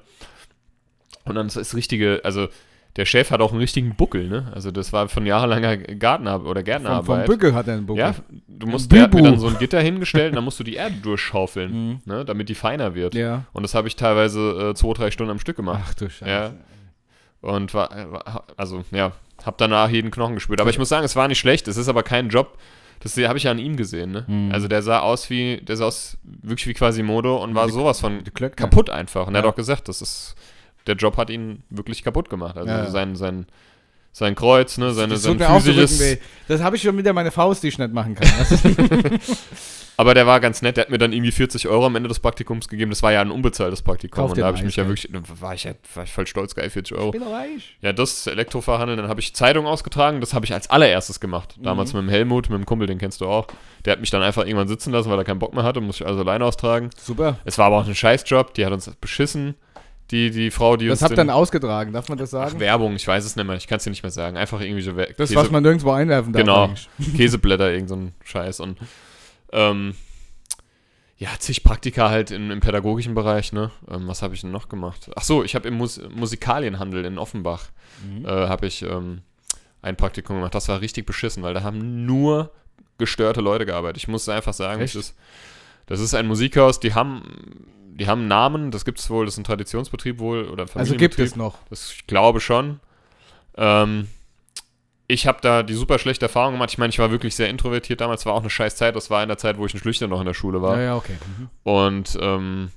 Und dann ist das richtige, also der Chef hat auch einen richtigen Buckel, ne? Also das war von jahrelanger Gartenarbeit oder Vom, vom Gärtnerarbeit. Bügel hat er einen Buckel. ja, du musst, der hat mir dann so ein Gitter hingestellt und dann musst du die (laughs) Erde durchschaufeln, Mhm. ne? Damit die feiner wird. Ja. Und das habe ich teilweise äh, zwei, drei Stunden am Stück gemacht. Ach du Scheiße. Ja. Und war, äh, also ja, hab danach jeden Knochen gespürt. Aber ich muss sagen, es war nicht schlecht. Es ist aber kein Job. Das habe ich ja an ihm gesehen, ne? Mhm. Also der sah aus wie, der sah aus wirklich wie Quasimodo und war sowas von kaputt einfach. Und er Ja. hat auch gesagt, das ist, der Job hat ihn wirklich kaputt gemacht. Also Ja, sein, sein, sein Kreuz, ne, seine, das sein so physisches. Das habe ich schon wieder meine Faust, die ich nicht machen kann. Ist- (laughs) aber der war ganz nett, der hat mir dann irgendwie 40 Euro am Ende des Praktikums gegeben. Das war ja ein unbezahltes Praktikum. Kauf und da habe ich mich ja wirklich, war ich ja war ich voll stolz, geil, 40 Euro. bin reich. Ja, das Elektrofahrhandel, dann habe ich Zeitung ausgetragen, das habe ich als allererstes gemacht. Damals Mhm. mit dem Helmut, mit dem Kumpel, den kennst du auch. Der hat mich dann einfach irgendwann sitzen lassen, weil er keinen Bock mehr hatte, muss ich also alleine austragen. Super. Es war aber auch ein Scheißjob, die hat uns beschissen, die, die Frau, die Das uns habt ihr dann ausgetragen, darf man das Ach, sagen? Werbung, ich weiß es nicht mehr, ich kann es dir nicht mehr sagen. Einfach irgendwie so We- das, was man nirgendwo einwerfen darf. Genau. eigentlich. (laughs) Käseblätter, irgend so ein Scheiß. Und ähm, ja, zig Praktika halt im, im pädagogischen Bereich, ne? Ähm, was habe ich denn noch gemacht? Ach so, ich habe im Mus Musikalienhandel in Offenbach Mhm. äh, habe ich ähm, ein Praktikum gemacht. Das war richtig beschissen, weil da haben nur gestörte Leute gearbeitet. Ich muss einfach sagen, es ist, Das ist ein Musikhaus, die haben, die haben einen Namen, das gibt es wohl, das ist ein Traditionsbetrieb wohl oder ein Also gibt Familienbetrieb. es noch. Das, ich glaube schon. Ähm, ich habe da die super schlechte Erfahrung gemacht. Ich meine, ich war wirklich sehr introvertiert damals. War auch eine scheiß Zeit. Das war in der Zeit, wo ich ein Schlüchter noch in der Schule war. Ja, ja, okay. Mhm. Und ähm,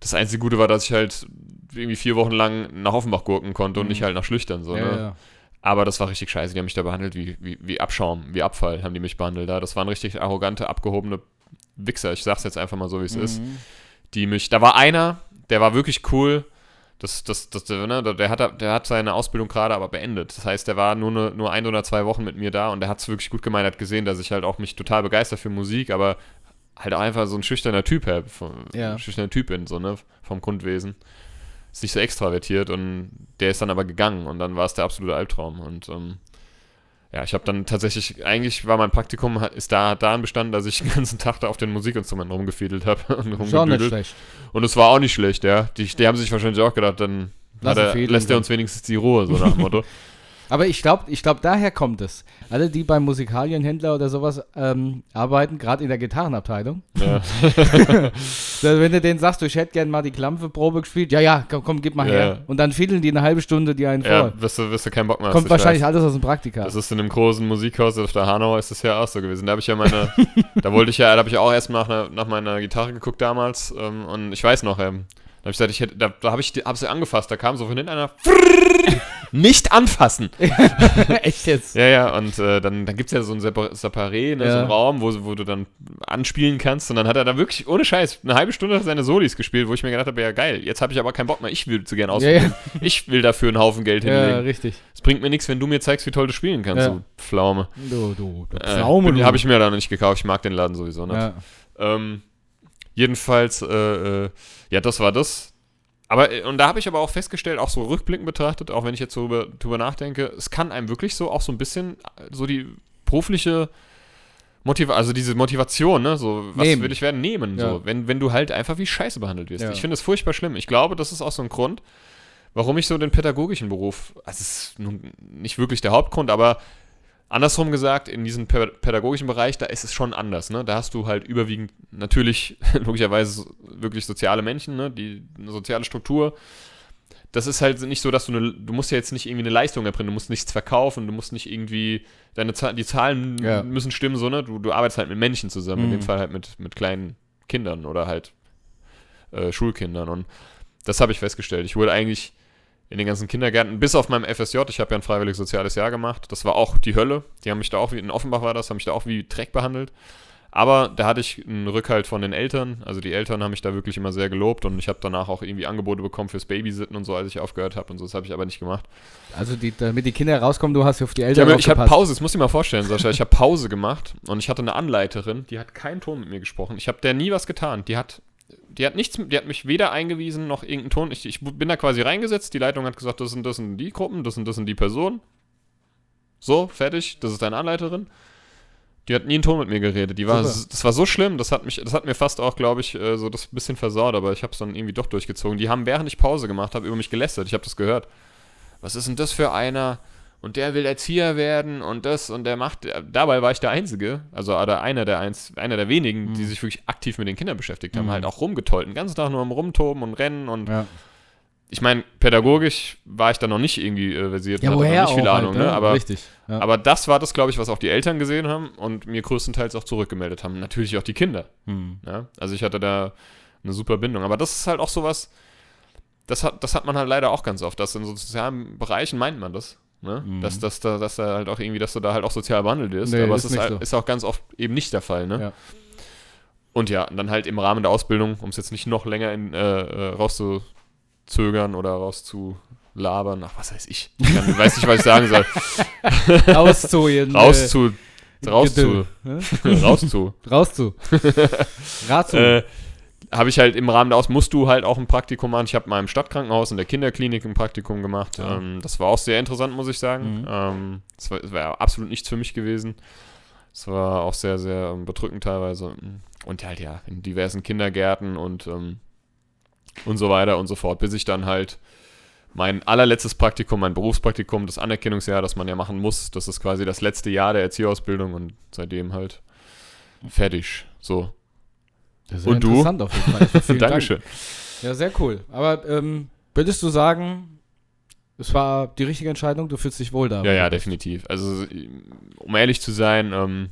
das einzige Gute war, dass ich halt irgendwie vier Wochen lang nach Offenbach gurken konnte und Mhm. nicht halt nach Schlüchtern. So, ja, ne? ja. Aber das war richtig scheiße. Die haben mich da behandelt wie, wie, wie Abschaum, wie Abfall haben die mich behandelt. Da. Das waren richtig arrogante, abgehobene Wichser. Ich sag's jetzt einfach mal so, wie es ist Mhm. Die mich. Da war einer, der war wirklich cool. Das, das, das, der, ne, der, hat, der hat seine Ausbildung gerade aber beendet. Das heißt, der war nur, ne, nur ein oder zwei Wochen mit mir da und der hat es wirklich gut gemeint, hat gesehen, dass ich halt auch mich total begeistert für Musik, aber halt einfach so ein schüchterner Typ, vom, Ja. schüchterner Typ bin, so, ne, vom Grundwesen. Ist nicht so extravertiert und der ist dann aber gegangen und dann war es der absolute Albtraum. Und ähm, ja, ich habe dann tatsächlich, eigentlich war mein Praktikum, ist da hat daran bestanden, dass ich den ganzen Tag da auf den Musikinstrumenten rumgefiedelt habe (laughs) und rumgedüdelt. schlecht. Und es war auch nicht schlecht, ja. Die, die haben sich wahrscheinlich auch gedacht, dann er, lässt er uns wenigstens die Ruhe, so nach dem Motto. (laughs) Aber ich glaube, ich glaub, daher kommt es. Alle, die beim Musikalienhändler oder sowas ähm, arbeiten, gerade in der Gitarrenabteilung, ja. (laughs) wenn du denen sagst, du ich hätte gern mal die Klampfe-Probe gespielt, ja, ja, komm, komm gib mal Ja. her. Und dann fiedeln die eine halbe Stunde die einen ja, vor. wirst du, wirst du keinen Bock mehr. Kommt ich wahrscheinlich weiß. alles aus dem Praktika. Das ist in einem großen Musikhaus auf der Hanauer ist das ja auch so gewesen. Da habe ich ja meine, (laughs) da wollte ich ja, da habe ich auch erst nach, nach meiner Gitarre geguckt damals ähm, und ich weiß noch, ähm, da habe ich gesagt, ich hätte, da, da habe ich, hab sie angefasst, da kam so von hinten einer, nicht anfassen. Echt jetzt? Ja, ja, und äh, dann, dann gibt es ja so ein Separ- Separé, ne, Ja. so einen Raum, wo, wo du dann anspielen kannst. Und dann hat er da wirklich, ohne Scheiß, eine halbe Stunde seine Solis gespielt, wo ich mir gedacht habe, ja geil, jetzt habe ich aber keinen Bock mehr, ich will zu gern Ja, ausprobieren. ja. Ich will dafür einen Haufen Geld ja, hinlegen. richtig. Es bringt mir nichts, wenn du mir zeigst, wie toll du spielen kannst, Ja. du Pflaume. Du, du, du Äh, Pflaume, du. habe ich mir da noch nicht gekauft, ich mag den Laden sowieso nicht. Ja. Ähm, jedenfalls, äh, äh, ja, das war das. Aber, äh, und da habe ich aber auch festgestellt, auch so rückblickend betrachtet, auch wenn ich jetzt so drüber, drüber nachdenke, es kann einem wirklich so auch so ein bisschen äh, so die berufliche Motivation, also diese Motivation, ne, so, was Nehmen. will ich werden, nehmen, Ja. so, wenn, wenn du halt einfach wie Scheiße behandelt wirst. Ja. Ich finde es furchtbar schlimm. Ich glaube, das ist auch so ein Grund, warum ich so den pädagogischen Beruf, also es ist nun nicht wirklich der Hauptgrund, aber andersrum gesagt, in diesem pä- pädagogischen Bereich, da ist es schon anders, ne? Da hast du halt überwiegend natürlich (laughs) logischerweise wirklich soziale Menschen, ne? Die eine soziale Struktur. Das ist halt nicht so, dass du eine, du musst ja jetzt nicht irgendwie eine Leistung erbringen, du musst nichts verkaufen, du musst nicht irgendwie, deine die Zahlen Ja. müssen stimmen, so, ne? Du, du arbeitest halt mit Menschen zusammen, in Mhm. dem Fall halt mit, mit kleinen Kindern oder halt äh, Schulkindern. Und das habe ich festgestellt. Ich wurde eigentlich in den ganzen Kindergärten, bis auf meinem FSJ, ich habe ja ein freiwilliges soziales Jahr gemacht, das war auch die Hölle. Die haben mich da auch, wie in Offenbach war das, haben mich da auch wie Dreck behandelt. Aber da hatte ich einen Rückhalt von den Eltern. Also die Eltern haben mich da wirklich immer sehr gelobt und ich habe danach auch irgendwie Angebote bekommen fürs Babysitten und so, als ich aufgehört habe und so. Das habe ich aber nicht gemacht. Also, die, damit die Kinder rauskommen, du hast auf die Ich Eltern habe ich hab aufgepasst. Pause, das muss ich mal vorstellen, Sascha. Ich habe Pause gemacht und ich hatte eine Anleiterin, die hat keinen Ton mit mir gesprochen. Ich habe der nie was getan. Die hat, die hat nichts, die hat mich weder eingewiesen noch irgendeinen Ton. Ich, ich bin da quasi reingesetzt. Die Leitung hat gesagt, das sind das sind die Gruppen, das sind das sind die Personen. So, fertig. Das ist deine Anleiterin. Die hat nie einen Ton mit mir geredet. Die war, Super. das war so schlimm. Das hat mich, das hat mir fast auch, glaube ich, äh, so das bisschen versaut. Aber ich habe es dann irgendwie doch durchgezogen. Die haben während ich Pause gemacht habe über mich gelästert. Ich habe das gehört. Was ist denn das für einer? Und der will Erzieher werden und das und der macht. Dabei war ich der Einzige, also oder einer der eins, einer der wenigen, die Mhm. sich wirklich aktiv mit den Kindern beschäftigt haben, Mhm. halt auch rumgetollt, den ganzen Tag nur am Rumtoben und Rennen und Ja, ich meine, pädagogisch war ich da noch nicht irgendwie äh, versiert, ja woher nicht viel auch Ahnung, halt, ne? aber, Richtig. Ja. aber das war das, glaube ich, was auch die Eltern gesehen haben und mir größtenteils auch zurückgemeldet haben. Natürlich auch die Kinder. Hm. Ja? Also ich hatte da eine super Bindung. Aber das ist halt auch sowas, das hat, das hat man halt leider auch ganz oft, dass in so sozialen Bereichen meint man das. Ne? Mhm. Dass, dass, da, dass da halt auch irgendwie, dass du da halt auch sozial behandelt wirst. Nee, aber ist es ist, halt, so. ist auch ganz oft eben nicht der Fall. Ne? Ja. Und ja, dann halt im Rahmen der Ausbildung, um es jetzt nicht noch länger in, äh, äh, rauszuzögern oder rauszulabern, ach, was weiß ich. Ich kann, weiß nicht, was ich sagen soll. (laughs) Rauszuholen. Raus zu, raus zu, Gedö- raus (laughs) zu. Raus zu. Rat zu. äh, habe ich halt im Rahmen der Aus musst du halt auch ein Praktikum machen. Ich habe mal im Stadtkrankenhaus in der Kinderklinik ein Praktikum gemacht. Ja. Ähm, das war auch sehr interessant, muss ich sagen. Mhm. Ähm, das war, das war absolut nichts für mich gewesen. Es war auch sehr, sehr ähm, bedrückend teilweise. Und halt ja, in diversen Kindergärten und, ähm, und so weiter und so fort, bis ich dann halt mein allerletztes Praktikum, mein Berufspraktikum, das Anerkennungsjahr, das man ja machen muss, das ist quasi das letzte Jahr der Erzieherausbildung und seitdem halt fertig. So. Das ist Und du? interessant auf jeden Fall. Also (laughs) vielen Dank. Dankeschön. Ja, sehr cool. Aber ähm, würdest du sagen, es war die richtige Entscheidung? Du fühlst dich wohl da? Ja, ja, definitiv. Also, um ehrlich zu sein, ähm,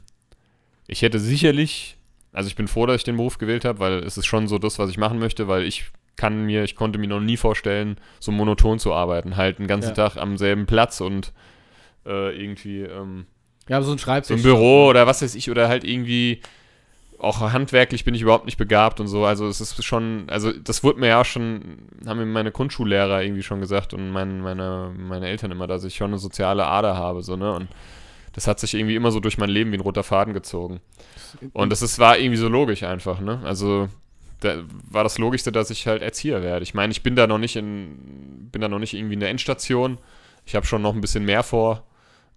ich hätte sicherlich, also ich bin froh, dass ich den Beruf gewählt habe, weil es ist schon so das, was ich machen möchte, weil ich kann mir, ich konnte mir noch nie vorstellen, so monoton zu arbeiten. Halt den ganzen Ja. Tag am selben Platz und äh, irgendwie ähm, Ja, so ein so Schreibtisch. ein Büro oder was weiß ich, oder halt irgendwie auch handwerklich bin ich überhaupt nicht begabt und so. Also es ist schon, also das wurde mir ja schon, haben mir meine Grundschullehrer irgendwie schon gesagt und mein, meine, meine Eltern immer, dass ich schon eine soziale Ader habe, so, ne? Und das hat sich irgendwie immer so durch mein Leben wie ein roter Faden gezogen. Und das ist, war irgendwie so logisch einfach, ne? Also da war das Logischste, dass ich halt Erzieher werde. Ich meine, ich bin da noch nicht in, bin da noch nicht irgendwie in der Endstation. Ich habe schon noch ein bisschen mehr vor.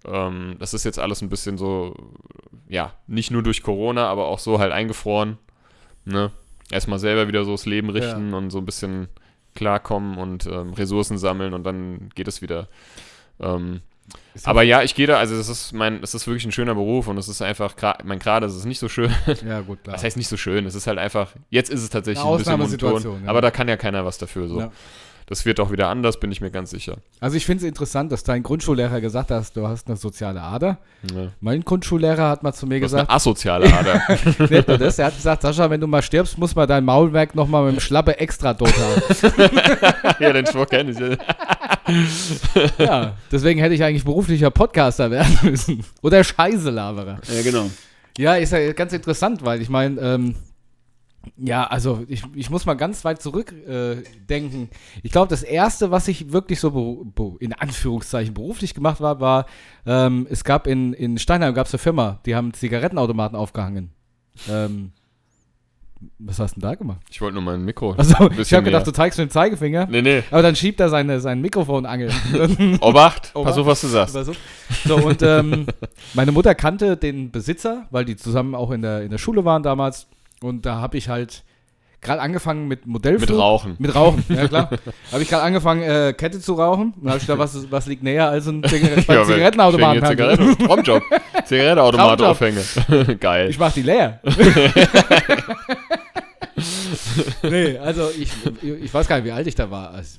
Ähm, das ist jetzt alles ein bisschen so, ja, nicht nur durch Corona, aber auch so halt eingefroren. Ne? Erstmal selber wieder so das Leben richten und so ein bisschen klarkommen und ähm, Ressourcen sammeln und dann geht es wieder. Ähm, aber ja, ich gehe da, also es ist mein, es ist wirklich ein schöner Beruf und es ist einfach, mein gerade ist es nicht so schön. Ja, gut, (laughs) klar. Das heißt nicht so schön, es ist halt einfach, jetzt ist es tatsächlich Eine ein bisschen monoton, ja. aber da kann ja keiner was dafür so. Ja. Das wird auch wieder anders, bin ich mir ganz sicher. Also ich finde es interessant, dass dein Grundschullehrer gesagt hat, du hast eine soziale Ader. Ja. Mein Grundschullehrer hat mal zu mir Du hast eine gesagt, asoziale Ader. (laughs) nicht nur das, er hat gesagt, Sascha, wenn du mal stirbst, muss man dein Maulwerk nochmal mit dem Schlappe extra tot haben. (laughs) ja, den Spruch kenne ich. ja. (laughs) ja, deswegen hätte ich eigentlich beruflicher Podcaster werden müssen. Oder Scheißelaberer. Ja, genau. Ja, ist ja ganz interessant, weil ich meine, ähm, ja, also ich, ich muss mal ganz weit zurückdenken. Äh, ich glaube, das erste, was ich wirklich so in Anführungszeichen beruflich gemacht war, war, ähm, es gab in, in Steinheim gab es eine Firma, die haben Zigarettenautomaten aufgehangen. Ähm, was hast du denn da gemacht? Ich wollte nur mein Mikro. Also, ich habe gedacht, du zeigst mit dem Zeigefinger, Nee, nee. aber dann schiebt er seine, sein Mikrofon angel. (laughs) Obacht, Obacht. (laughs) pass auf, was du sagst. So, und ähm, meine Mutter kannte den Besitzer, weil die zusammen auch in der, in der Schule waren damals. Und da habe ich halt gerade angefangen mit Modellflug. Mit Rauchen. Mit Rauchen, ja klar. (laughs) habe ich gerade angefangen, äh, Kette zu rauchen. Dann habe ich da, was, was liegt näher als ein (laughs) Zigaret Ja, Zigarettenautomaten. Zigaretten, Traumjob. (laughs) Zigarettenautomat aufhänge. Geil. Ich mach die leer. nee, also ich, ich weiß gar nicht, wie alt ich da war. Also,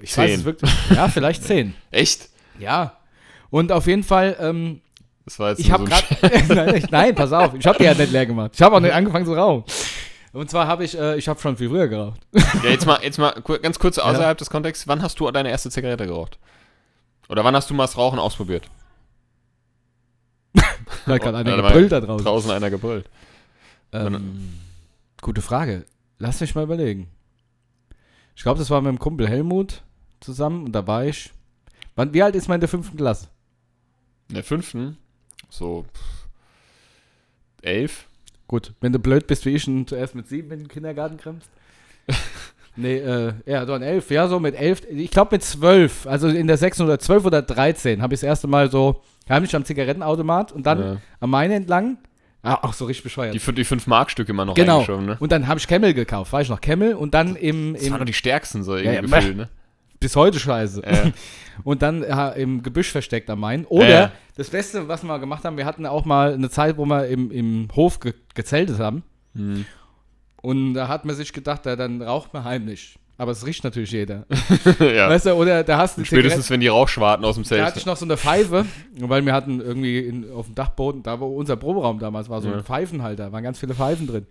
ich weiß Zehn. es wirklich. Ja, vielleicht zehn. Echt? Ja. Und auf jeden Fall, ähm, Das war jetzt Ich habe so gerade. (laughs) nein, nein, pass auf. Ich habe die ja nicht leer gemacht. Ich habe auch nicht angefangen zu rauchen. Und zwar habe ich, äh, ich habe schon viel früher geraucht. Ja, jetzt mal, jetzt mal ganz kurz außerhalb des Kontexts. Wann hast du deine erste Zigarette geraucht? Oder wann hast du mal das Rauchen ausprobiert? (laughs) Da hat gerade einer gebrüllt da draußen. Draußen einer gebrüllt. Ähm, gute Frage. Lass mich mal überlegen. Ich glaube, das war mit dem Kumpel Helmut zusammen und da war ich. Wann, wie alt ist man in der fünften Klasse? In der fünften, so elf. Gut, wenn du blöd bist wie ich und zuerst mit sieben in den Kindergarten krempst. (laughs) nee, äh, ja, so ein elf, ja, so mit elf, ich glaube mit zwölf, also in der sechsten oder zwölf oder dreizehn habe ich das erste Mal so heimlich am Zigarettenautomat und dann Ja. am Main entlang, ah, auch so richtig bescheuert. Die, die 5-Mark-Stücke immer noch genau, ne? und dann habe ich Camel gekauft, war ich noch Camel und dann im, Das waren doch im die stärksten, so irgendwie Ja, gefühlt, ne? Bis heute scheiße. Ja. (laughs) Und dann ja, im Gebüsch versteckt am Main. Oder Ja, ja. das Beste, was wir gemacht haben, wir hatten auch mal eine Zeit, wo wir im, im Hof ge gezeltet haben. Hm. Und da hat man sich gedacht, da, dann raucht man heimlich. Aber es riecht natürlich jeder. (laughs) ja. Weißt du, oder da hast du Spätestens, wenn die Rauchschwarten aus dem Da Zelt hatte ich noch so eine Pfeife, weil wir hatten irgendwie in, auf dem Dachboden, da wo unser Proberaum damals war, so Ja. ein Pfeifenhalter, waren ganz viele Pfeifen drin.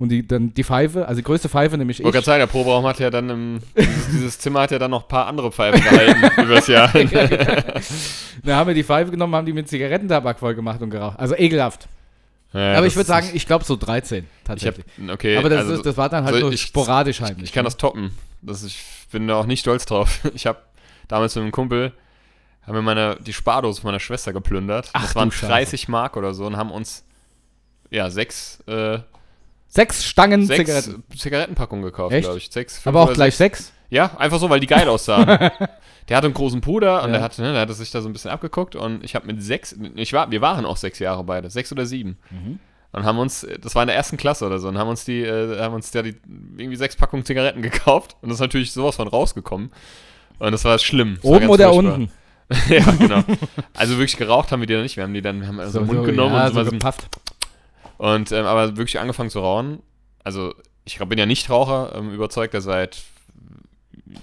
Und die, dann die Pfeife, also die größte Pfeife nämlich Ich wollte ich. gerade sagen, der Proberaum hat ja dann im, dieses, (laughs) dieses Zimmer hat ja dann noch ein paar andere Pfeifen gehalten (laughs) übers Jahr. (laughs) Da haben wir die Pfeife genommen, haben die mit Zigarettentabak voll gemacht und geraucht. Also ekelhaft. Ja, Aber ich würde sagen, ich glaube so 13 ich tatsächlich. hab, okay, Aber das, also, ist, das war dann halt also nur ich- sporadisch heimlich. ich kann das toppen. Das, ich bin da auch nicht stolz drauf. Ich habe damals mit einem Kumpel, haben wir meine, die Spardose meiner Schwester geplündert. Ach das waren Scheiße. 30 Mark oder so und haben uns ja, sechs, äh, Sechs Stangen sechs Zigaretten. Zigarettenpackungen gekauft, glaube ich. Sechs, fünf Aber auch gleich sechs. Ja, einfach so, weil die geil aussahen. (laughs) der hatte einen großen Bruder und Ja. der, hatte, ne, der hatte sich da so ein bisschen abgeguckt und ich habe mit sechs, ich war, wir waren auch sechs Jahre beide, sechs oder sieben. Mhm. Und haben uns, das war in der ersten Klasse oder so, und haben uns die, äh, haben uns da die irgendwie sechs Packungen Zigaretten (laughs) gekauft und das ist natürlich sowas von rausgekommen. Und das war schlimm. Das war Oben ganz oder furchtbar. unten? (laughs) ja, genau. Also wirklich geraucht haben wir die dann nicht. Wir haben die dann, wir haben also im Mund genommen ja, und, so so gepafft. Und ähm, aber wirklich angefangen zu rauchen. also ich bin ja nicht Raucher, ähm, überzeugter seit,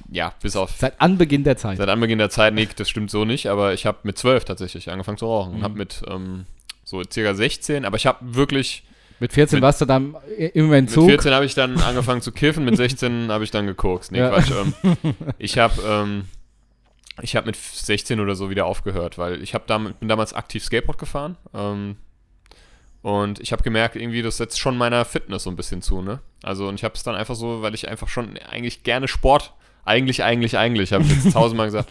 ja, bis auf Seit Anbeginn der Zeit. Seit Anbeginn der Zeit, nee, das stimmt so nicht, aber ich habe mit 12 tatsächlich angefangen zu rauchen und Mhm. habe mit ähm, so circa 16, aber ich habe wirklich, Mit 14 Mit- warst du dann im mit Entzug. 14 habe ich dann angefangen zu kiffen, mit 16 (laughs) habe ich dann gekokst. Nee, Ja. Quatsch. Ähm, (laughs) ich habe ähm, ich habe mit 16 oder so wieder aufgehört, weil ich hab damit, bin damals aktiv Skateboard gefahren ähm, und ich habe gemerkt, irgendwie, das setzt schon meiner Fitness so ein bisschen zu, ne? Also und ich habe es dann einfach so, weil ich einfach schon eigentlich gerne Sport eigentlich, eigentlich, eigentlich, habe ich jetzt tausendmal gesagt.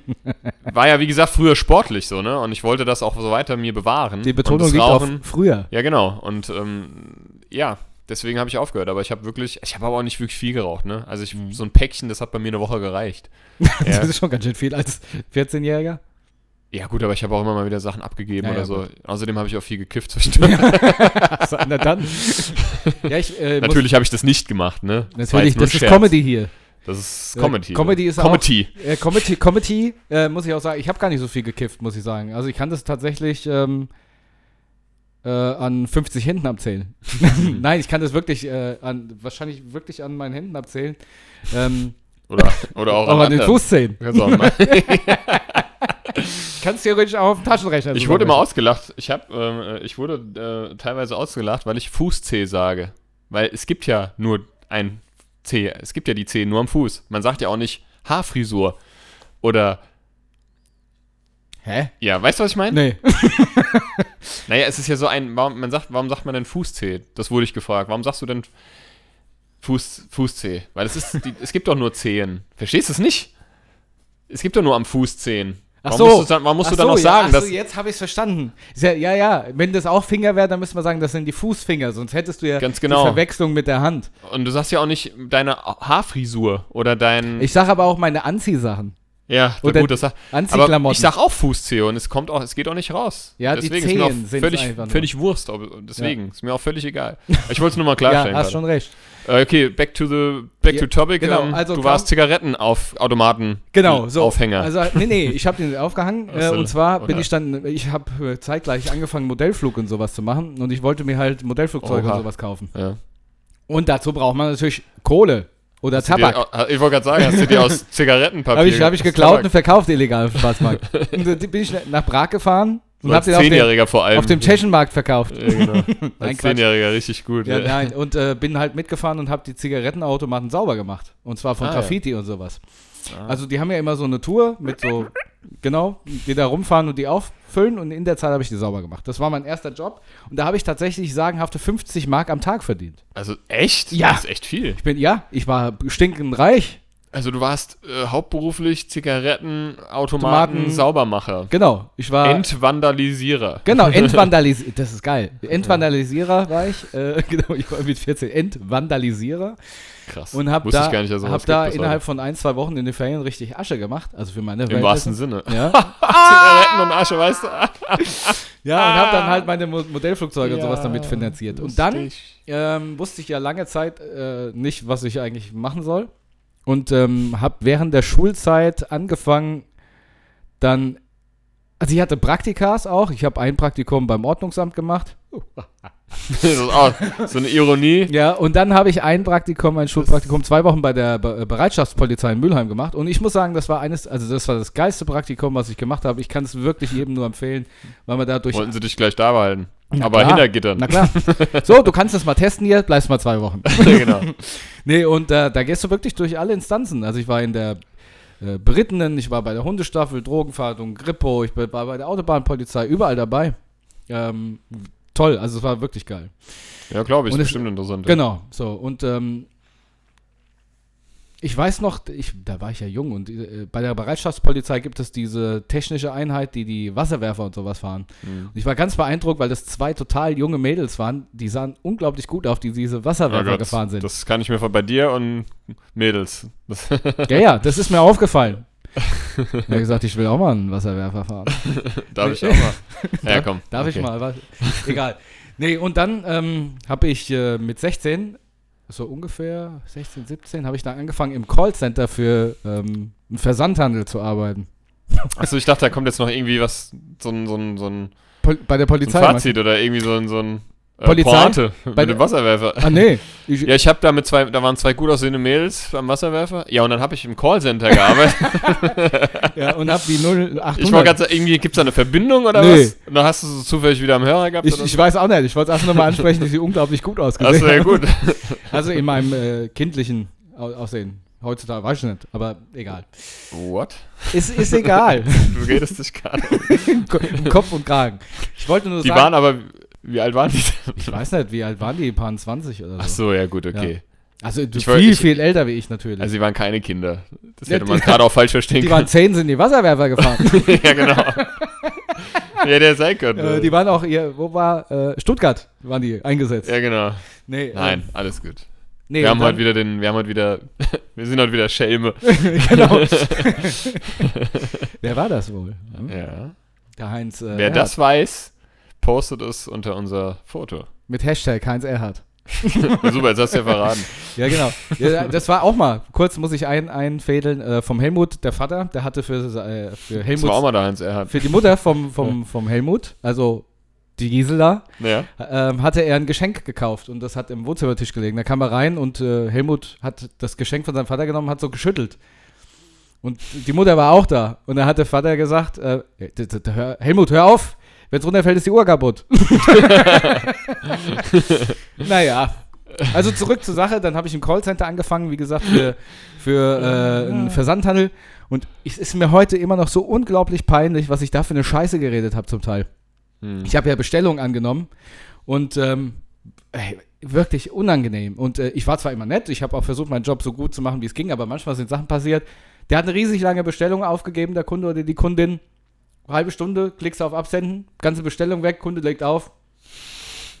(laughs) War ja, wie gesagt, früher sportlich so, ne? Und ich wollte das auch so weiter mir bewahren. Die Betonung liegt auf Rauchen, früher. ja, genau. Und ähm, ja, deswegen habe ich aufgehört. Aber ich habe wirklich, ich habe aber auch nicht wirklich viel geraucht, ne? Also ich, so ein Päckchen, das hat bei mir eine Woche gereicht. (laughs) Ja, Das ist schon ganz schön viel als 14-Jähriger. Ja gut, aber ich habe auch immer mal wieder Sachen abgegeben Ja, oder ja, so. Außerdem habe ich auch viel gekifft (laughs) zwischendurch. Na dann. ja, ich, äh, Natürlich habe ich das nicht gemacht, ne? Natürlich, nur das ist. Comedy hier. Das ist Äh, Comedy. Comedy ist auch- Comedy. Äh, Comedy, Comedy äh, muss ich auch sagen, ich habe gar nicht so viel gekifft, muss ich sagen. Also ich kann das tatsächlich ähm, äh, an 50 Händen abzählen. (laughs) Nein, ich kann das wirklich äh, an, wahrscheinlich wirklich an meinen Händen abzählen. Ähm, Oder, oder auch, (laughs) auch an den. Fußzehen. (laughs) Kannst theoretisch auch auf dem Taschenrechner Ich wurde immer ausgelacht. Ich habe, ähm, ich wurde äh, teilweise ausgelacht, weil ich Fuß-C sage. Weil es gibt ja nur ein C. Es gibt ja die C nur am Fuß. Man sagt ja auch nicht Haarfrisur. Oder, Hä? ja, weißt du, was ich meine? Nee. (laughs) Naja, es ist ja so ein, warum, man sagt, warum sagt man denn Fuß-C? Das wurde ich gefragt. Warum sagst du denn Fuß, Fuß-C? Weil es ist, die, es gibt doch nur Zehen. Verstehst du es nicht? Es gibt doch nur am Fuß Zehen. Ach Warum so. musst du dann, warum musst du dann so, noch ja, sagen, ach dass, so, jetzt habe ich es verstanden. Ja, ja, ja, wenn das auch Finger wäre, dann müsste man sagen, das sind die Fußfinger, sonst hättest du ja Ganz genau. die Verwechslung mit der Hand. und du sagst ja auch nicht deine Haarfrisur oder dein, Ich sage aber auch meine Anziehsachen. ja, oder gut, das sagt, Aber ich sag auch Fußzehe und es kommt auch, es geht auch nicht raus. Ja, die deswegen ist mir Zehen auch völlig, völlig Wurst. Deswegen ist mir auch völlig egal. Ich wollte es nur mal (laughs) klarstellen. ja, hast schon recht. Äh, okay, back to the back Ja, to topic. genau, ähm, also du warst Zigaretten auf Automaten. Genau, so. Aufhänger. Also, nee, nee, ich habe den aufgehangen Ach äh, so, und zwar bin oder? ich dann, ich habe zeitgleich angefangen, Modellflug und sowas zu machen und ich wollte mir halt Modellflugzeuge Oha. und sowas kaufen. ja. Und dazu braucht man natürlich Kohle oder Hast Tabak. Dir, ich wollte gerade sagen, hast du dir aus (laughs) Zigarettenpapier Habe ich, hab ich geklaut und Tabak- verkauft illegal auf dem Schwarzmarkt. (laughs) und dann bin ich nach Prag gefahren und als den auf dem, Zehnjähriger vor allem. auf dem Tschechenmarkt verkauft. Ja, genau. (laughs) Nein. Zehnjähriger richtig gut. Ja, Ja, nein, und äh, bin halt mitgefahren und habe die Zigarettenautomaten sauber gemacht. Und zwar von Ah, ja. Graffiti und sowas. Ah. Also die haben ja immer so eine Tour mit so, genau, die da rumfahren und die auffüllen und in der Zeit habe ich die sauber gemacht. Das war mein erster Job und da habe ich tatsächlich sagenhafte 50 Mark am Tag verdient. Also echt? Ja. Das ist echt viel. Ich bin, ja, ich war stinkend reich. Also du warst äh, hauptberuflich Zigarettenautomaten Automaten- Saubermacher. Genau, ich war... Entvandalisierer. Genau, (laughs) Entvandalisierer, das ist geil. Entvandalisierer war ich, äh, (laughs) genau, ich war mit 14 Entvandalisierer Krass. und habe da, nicht, hab da innerhalb von ein, zwei Wochen in den Ferien richtig Asche gemacht, also für meine heute. Im wahrsten Sinne. Ja, (laughs) Zigaretten und Asche, weißt du? ja und habe dann halt meine Mo Modellflugzeuge und Ja, sowas damit finanziert. Und dann lustig. ähm, wusste ich ja lange Zeit äh, nicht, was ich eigentlich machen soll. Und ähm, habe während der Schulzeit angefangen, dann, also ich hatte Praktikas auch. Ich habe ein Praktikum beim Ordnungsamt gemacht. (laughs) So eine Ironie. Ja, und dann habe ich ein Praktikum, ein Schulpraktikum, zwei Wochen bei der Be äh, Bereitschaftspolizei in Mülheim gemacht. Und ich muss sagen, das war eines, also das war das geilste Praktikum, was ich gemacht habe. Ich kann es wirklich jedem nur empfehlen, weil man dadurch. Wollten sie dich gleich da behalten. Na Aber klar. hinter Gittern. Na klar. So, du kannst das mal testen hier, bleibst mal zwei Wochen. (laughs) genau. (laughs) Nee, und äh, da gehst du wirklich durch alle Instanzen. Also ich war in der äh, Berittenen, ich war bei der Hundestaffel, Drogenfahndung, Grippo, ich war bei der Autobahnpolizei, überall dabei. Ähm, toll, also es war wirklich geil. Ja, glaube ich. Und Ist es- bestimmt interessant. Genau, so. Und ähm, ich weiß noch, ich, da war ich ja jung und äh, bei der Bereitschaftspolizei gibt es diese technische Einheit, die die Wasserwerfer und sowas fahren. Mhm. Und ich war ganz beeindruckt, weil das zwei total junge Mädels waren, die sahen unglaublich gut auf, die diese Oh Wasserwerfer Gott, gefahren sind. Das kann ich mir von bei dir und Mädels. Das, (laughs) Ja, ja, das ist mir aufgefallen. Ich habe gesagt, ich will auch mal einen Wasserwerfer fahren. (laughs) darf ich auch mal. (laughs) Ja, komm. Darf ich Okay. mal? Was? Egal. Nee, und dann ähm, habe ich äh, mit 16, so ungefähr 16, 17, habe ich dann angefangen im Callcenter für ähm, einen Versandhandel zu arbeiten. Achso, ich dachte, da kommt jetzt noch irgendwie was, so ein, so ein, so ein, Pol bei der so ein Polizei. Fazit oder irgendwie so ein, so ein Polizei? Pointe, Bei mit dem Wasserwerfer. Ah, nee. Ich, (laughs) Ja, ich habe da mit zwei, da waren zwei gut aussehende Mädels am Wasserwerfer. Ja, und dann habe ich im Callcenter gearbeitet. (laughs) ja, und hab die 0800. ich wollte gerade sagen, irgendwie gibt es da eine Verbindung oder Nee. was? Und dann hast du so zufällig wieder am Hörer gehabt ich, ich so? weiß auch nicht. Ich wollte es einfach nur mal ansprechen, dass sie unglaublich gut ausgesehen ja haben. gut. (laughs) Also in meinem äh, kindlichen Au Aussehen. Heutzutage weiß ich nicht, aber egal. What? Ist, ist egal. Du redest dich gerade. Im Kopf und Kragen. Ich wollte nur Die sagen. waren aber, wie alt waren die denn? ich weiß nicht, wie alt waren die? Ein paar 20 oder so. Ach so, ja gut, okay. Also du, wollt- viel, ich- viel älter wie ich natürlich. Also sie waren keine Kinder. Das Ja, hätte die- man gerade auch falsch verstehen die waren können. 10, sind die Wasserwerfer gefahren. (laughs) ja, genau. ja, der sein könnte. äh, die waren auch hier, wo war, äh, Stuttgart waren die eingesetzt. ja, genau. Nee, Nein, ähm, alles gut. nee, wir haben heute wieder den, wir haben heute wieder, (laughs) wir sind heute wieder Schelme. (laughs) genau. Wer war das wohl? Hm? Ja. Der Heinz. Äh, Wer Erhardt. das weiß, postet es unter unser Foto. Mit Hashtag Heinz Erhardt. (laughs) Super, jetzt hast du ja verraten. (laughs) Ja, genau. Ja, das war auch mal, kurz muss ich ein, einfädeln, äh, vom Helmut, der Vater, der hatte für, äh, für Das war auch Helmut, mal da Heinz Erhard. für die Mutter vom, (laughs) vom, vom Helmut, also die Gisela, Ja. ähm, hatte er ein Geschenk gekauft und das hat im Wohnzimmertisch gelegen. Da kam er rein und äh, Helmut hat das Geschenk von seinem Vater genommen, hat so geschüttelt. Und die Mutter war auch da. Und da hat der Vater gesagt, äh, hör, Helmut, hör auf, wenn es runterfällt, ist die Uhr kaputt. (laughs) naja, also zurück zur Sache. Dann habe ich im Callcenter angefangen, wie gesagt, für, für äh, einen Versandhandel. Und es ist mir heute immer noch so unglaublich peinlich, was ich da für eine Scheiße geredet habe zum Teil. Hm. Ich habe ja Bestellungen angenommen und ähm, ey, wirklich unangenehm. Und äh, ich war zwar immer nett, ich habe auch versucht, meinen Job so gut zu machen, wie es ging, aber manchmal sind Sachen passiert. Der hat eine riesig lange Bestellung aufgegeben, der Kunde oder die Kundin. Halbe Stunde, klickst auf Absenden, ganze Bestellung weg, Kunde legt auf.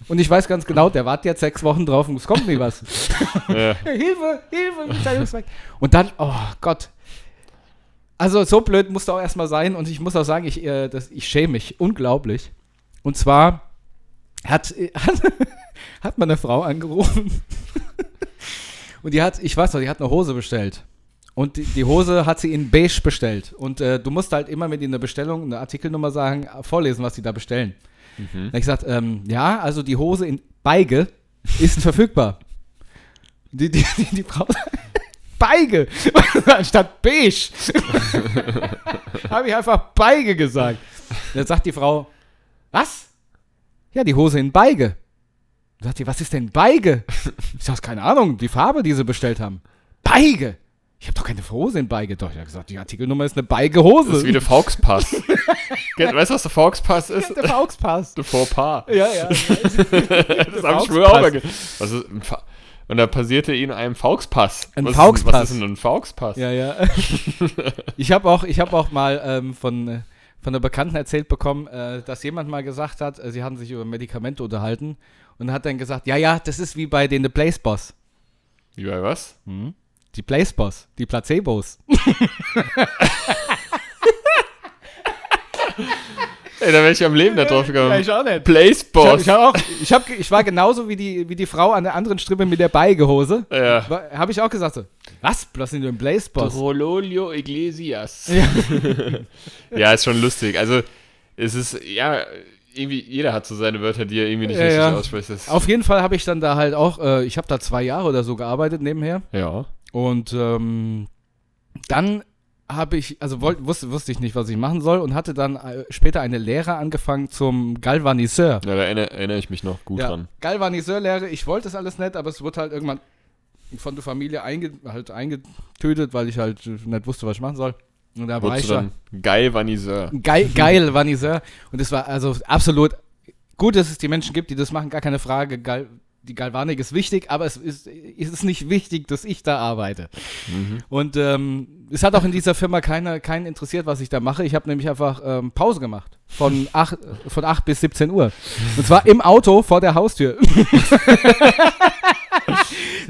Und ich weiß ganz genau, der wartet jetzt sechs Wochen drauf und es kommt nie was. (laughs) Ja. Hilfe, Hilfe, Bestellung ist weg. Und dann, oh Gott. Also so blöd musste auch erstmal sein und ich muss auch sagen, ich, äh, das, ich schäme mich unglaublich. Und zwar hat, äh, (laughs) hat, hat meine Frau angerufen (laughs) und die hat, ich weiß noch, die hat eine Hose bestellt. Und die, die Hose hat sie in beige bestellt. Und äh, du musst halt immer mit in der Bestellung eine Artikelnummer sagen, äh, vorlesen, was die da bestellen. Mhm. Da hab ich gesagt, ähm, ja, also die Hose in Beige ist (laughs) verfügbar. Die, die, die, die Frau (laughs) Beige (laughs) anstatt beige. Habe ich einfach Beige gesagt. Dann sagt die Frau, was? Ja, die Hose in Beige. Dann sagt die, was ist denn Beige? Ich sag, keine Ahnung, die Farbe, die sie bestellt haben. Beige. Ich habe doch keine Hose in Beige. Doch, ich habe gesagt, die Artikelnummer ist eine Beige-Hose. Das ist wie der Fauxpass. (laughs) weißt du, was der Fauxpass ist? der Fauxpass. Der Fauxpas. Ja, ja. (laughs) Das habe ich früher auch mal was ist ein Fa Und da passierte ihnen ein Fauxpass. Ein was Ist, Fauxpass. was ist denn ein Fauxpass? Ja, ja. (laughs) ich habe auch, ich hab auch mal ähm, von, äh, von einer Bekannten erzählt bekommen, äh, dass jemand mal gesagt hat, äh, sie hatten sich über Medikamente unterhalten und hat dann gesagt, ja, ja, das ist wie bei den The Place Boss. Wie bei was? Die Place Boss, die Placebos. Ey, da wäre ich am Leben da drauf gekommen. auch nicht. Place Ich, hab, ich, hab auch, ich, hab, ich war genauso wie die, wie die Frau an der anderen Strippe mit der Beigehose. ja. Habe ich auch gesagt so, was? Was sind denn Blaze Boss? Rololio Iglesias. (laughs) Ja. ist schon lustig. Also, es ist, ja, irgendwie, jeder hat so seine Wörter, die er irgendwie nicht Ja, richtig ja. ausspricht. Auf jeden Fall habe ich dann da halt auch, äh, ich habe da zwei Jahre oder so gearbeitet nebenher. ja. Und ähm, dann habe ich, also wollt, wusste, wusste ich nicht, was ich machen soll und hatte dann äh, später eine Lehre angefangen zum Galvaniseur. Ja, da erinnere, erinnere ich mich noch gut Ja, dran. Galvaniseurlehre, ich wollte das alles nicht, aber es wurde halt irgendwann von der Familie einge, halt eingetötet, weil ich halt nicht wusste, was ich machen soll. Und da war ich du da. dann geil Vaniseur. Geil, geil Vaniseur. Und es war also absolut gut, dass es die Menschen gibt, die das machen, gar keine Frage. Gal, die Galvanik ist wichtig, aber es ist, es ist nicht wichtig, dass ich da arbeite. Und ähm, es hat auch in dieser Firma keiner, keinen interessiert, was ich da mache. Ich habe nämlich einfach ähm, Pause gemacht. Von 8, von 8 bis 17 Uhr. Und zwar im Auto vor der Haustür. (laughs)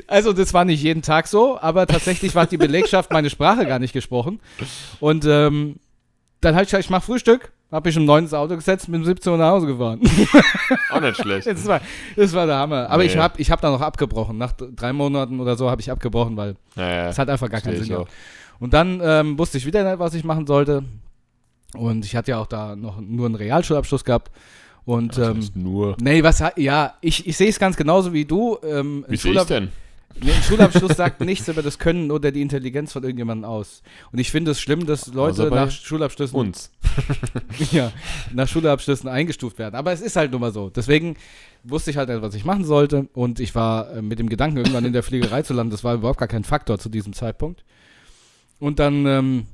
also, das war nicht jeden Tag so, aber tatsächlich war die Belegschaft meine Sprache gar nicht gesprochen. Und ähm, dann habe ich gesagt, ich mache Frühstück. Habe ich um 9 ins Auto gesetzt, bin um 17 Uhr nach Hause gefahren. (laughs) Auch nicht schlecht. das, war, das war der Hammer. Aber ich Nee. habe ich hab dann noch abgebrochen. Nach drei Monaten oder so habe ich abgebrochen, weil Naja, es hat einfach gar keinen Sinn ich gehabt. Und dann ähm, wusste ich wieder nicht, was ich machen sollte. Und ich hatte ja auch da noch nur einen Realschulabschluss gehabt. Und Das ähm, nur. nee, was ja, ich, ich sehe es ganz genauso wie du. Ähm, Wie sehe ich denn? Ein Schulabschluss sagt nichts über das Können oder die Intelligenz von irgendjemandem aus. Und ich finde es schlimm, dass Leute bei nach Schulabschlüssen Uns. (laughs) ja, nach Schulabschlüssen eingestuft werden. Aber es ist halt nun mal so. Deswegen wusste ich halt, was ich machen sollte. Und ich war äh, mit dem Gedanken, irgendwann in der Fliegerei zu landen. Das war überhaupt gar kein Faktor zu diesem Zeitpunkt. Und dann ähm,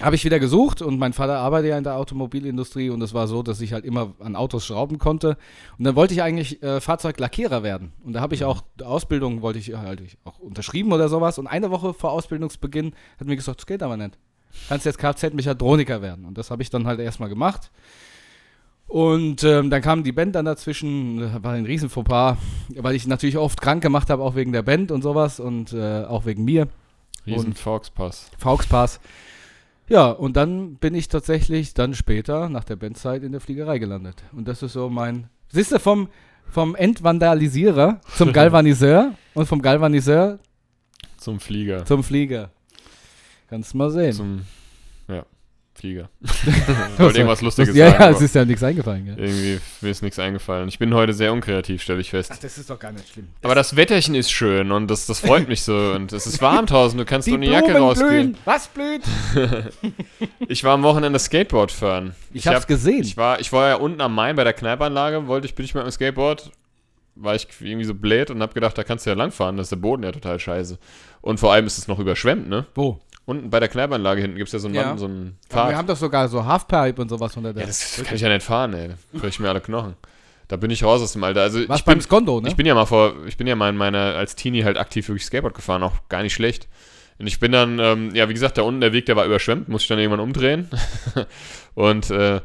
habe ich wieder gesucht und mein Vater arbeitet ja in der Automobilindustrie und es war so, dass ich halt immer an Autos schrauben konnte. Und dann wollte ich eigentlich äh, Fahrzeuglackierer werden. Und da habe ich auch Ausbildung, wollte ich halt auch unterschrieben oder sowas. Und eine Woche vor Ausbildungsbeginn hat mir gesagt, das geht aber nicht. Kannst jetzt Kfz-Mechatroniker werden. Und das habe ich dann halt erstmal gemacht. Und ähm, dann kam die Band dann dazwischen, war ein riesen Fauxpas, weil ich natürlich oft krank gemacht habe, auch wegen der Band und sowas und äh, auch wegen mir. Riesen Und- Foxpass. Ja, und dann bin ich tatsächlich dann später nach der Bandzeit in der Fliegerei gelandet. Und das ist so mein. Siehst du, vom, vom Entvandalisierer zum (laughs) Galvaniseur und vom Galvaniseur Zum Flieger. zum Flieger. Kannst mal sehen. Zum. Ja, Flieger. ich wollte irgendwas Lustiges ja, sagen. ja, es ist ja nichts eingefallen. Gell? irgendwie mir ist nichts eingefallen. Ich bin heute sehr unkreativ, stelle ich fest. das ist doch gar nicht schlimm. Aber das Wetterchen ist schön und das, das freut mich so. Und es ist warm draußen, du kannst Die ohne Jacke Blumen rausgehen. blühen. Was blüht? (laughs) Ich war am Wochenende Skateboard fahren. Ich, hab's gesehen. Ich war, ich war ja unten am Main bei der Kneipanlage, wollte ich, bin ich mit dem Skateboard, war ich irgendwie so blöd und hab gedacht, da kannst du ja langfahren, da ist der Boden ja total scheiße. Und vor allem ist es noch überschwemmt, ne? Wo? Unten bei der Kneipanlage hinten gibt es ja so einen, Ja. So einen Pfad. wir haben doch sogar so Halfpipe und sowas unter der. ja, das kann ich ja nicht fahren, ey. Da brech ich mir alle Knochen. Da bin ich raus aus dem Alter. Also Was ich beim bin, Skondo, ne? ich bin ja mal vor, ich bin ja mal in meiner, als Teenie halt aktiv wirklich Skateboard gefahren, auch gar nicht schlecht. Und ich bin dann, ähm, ja, wie gesagt, da unten der Weg, der war überschwemmt, musste ich dann irgendwann umdrehen. (laughs) und äh,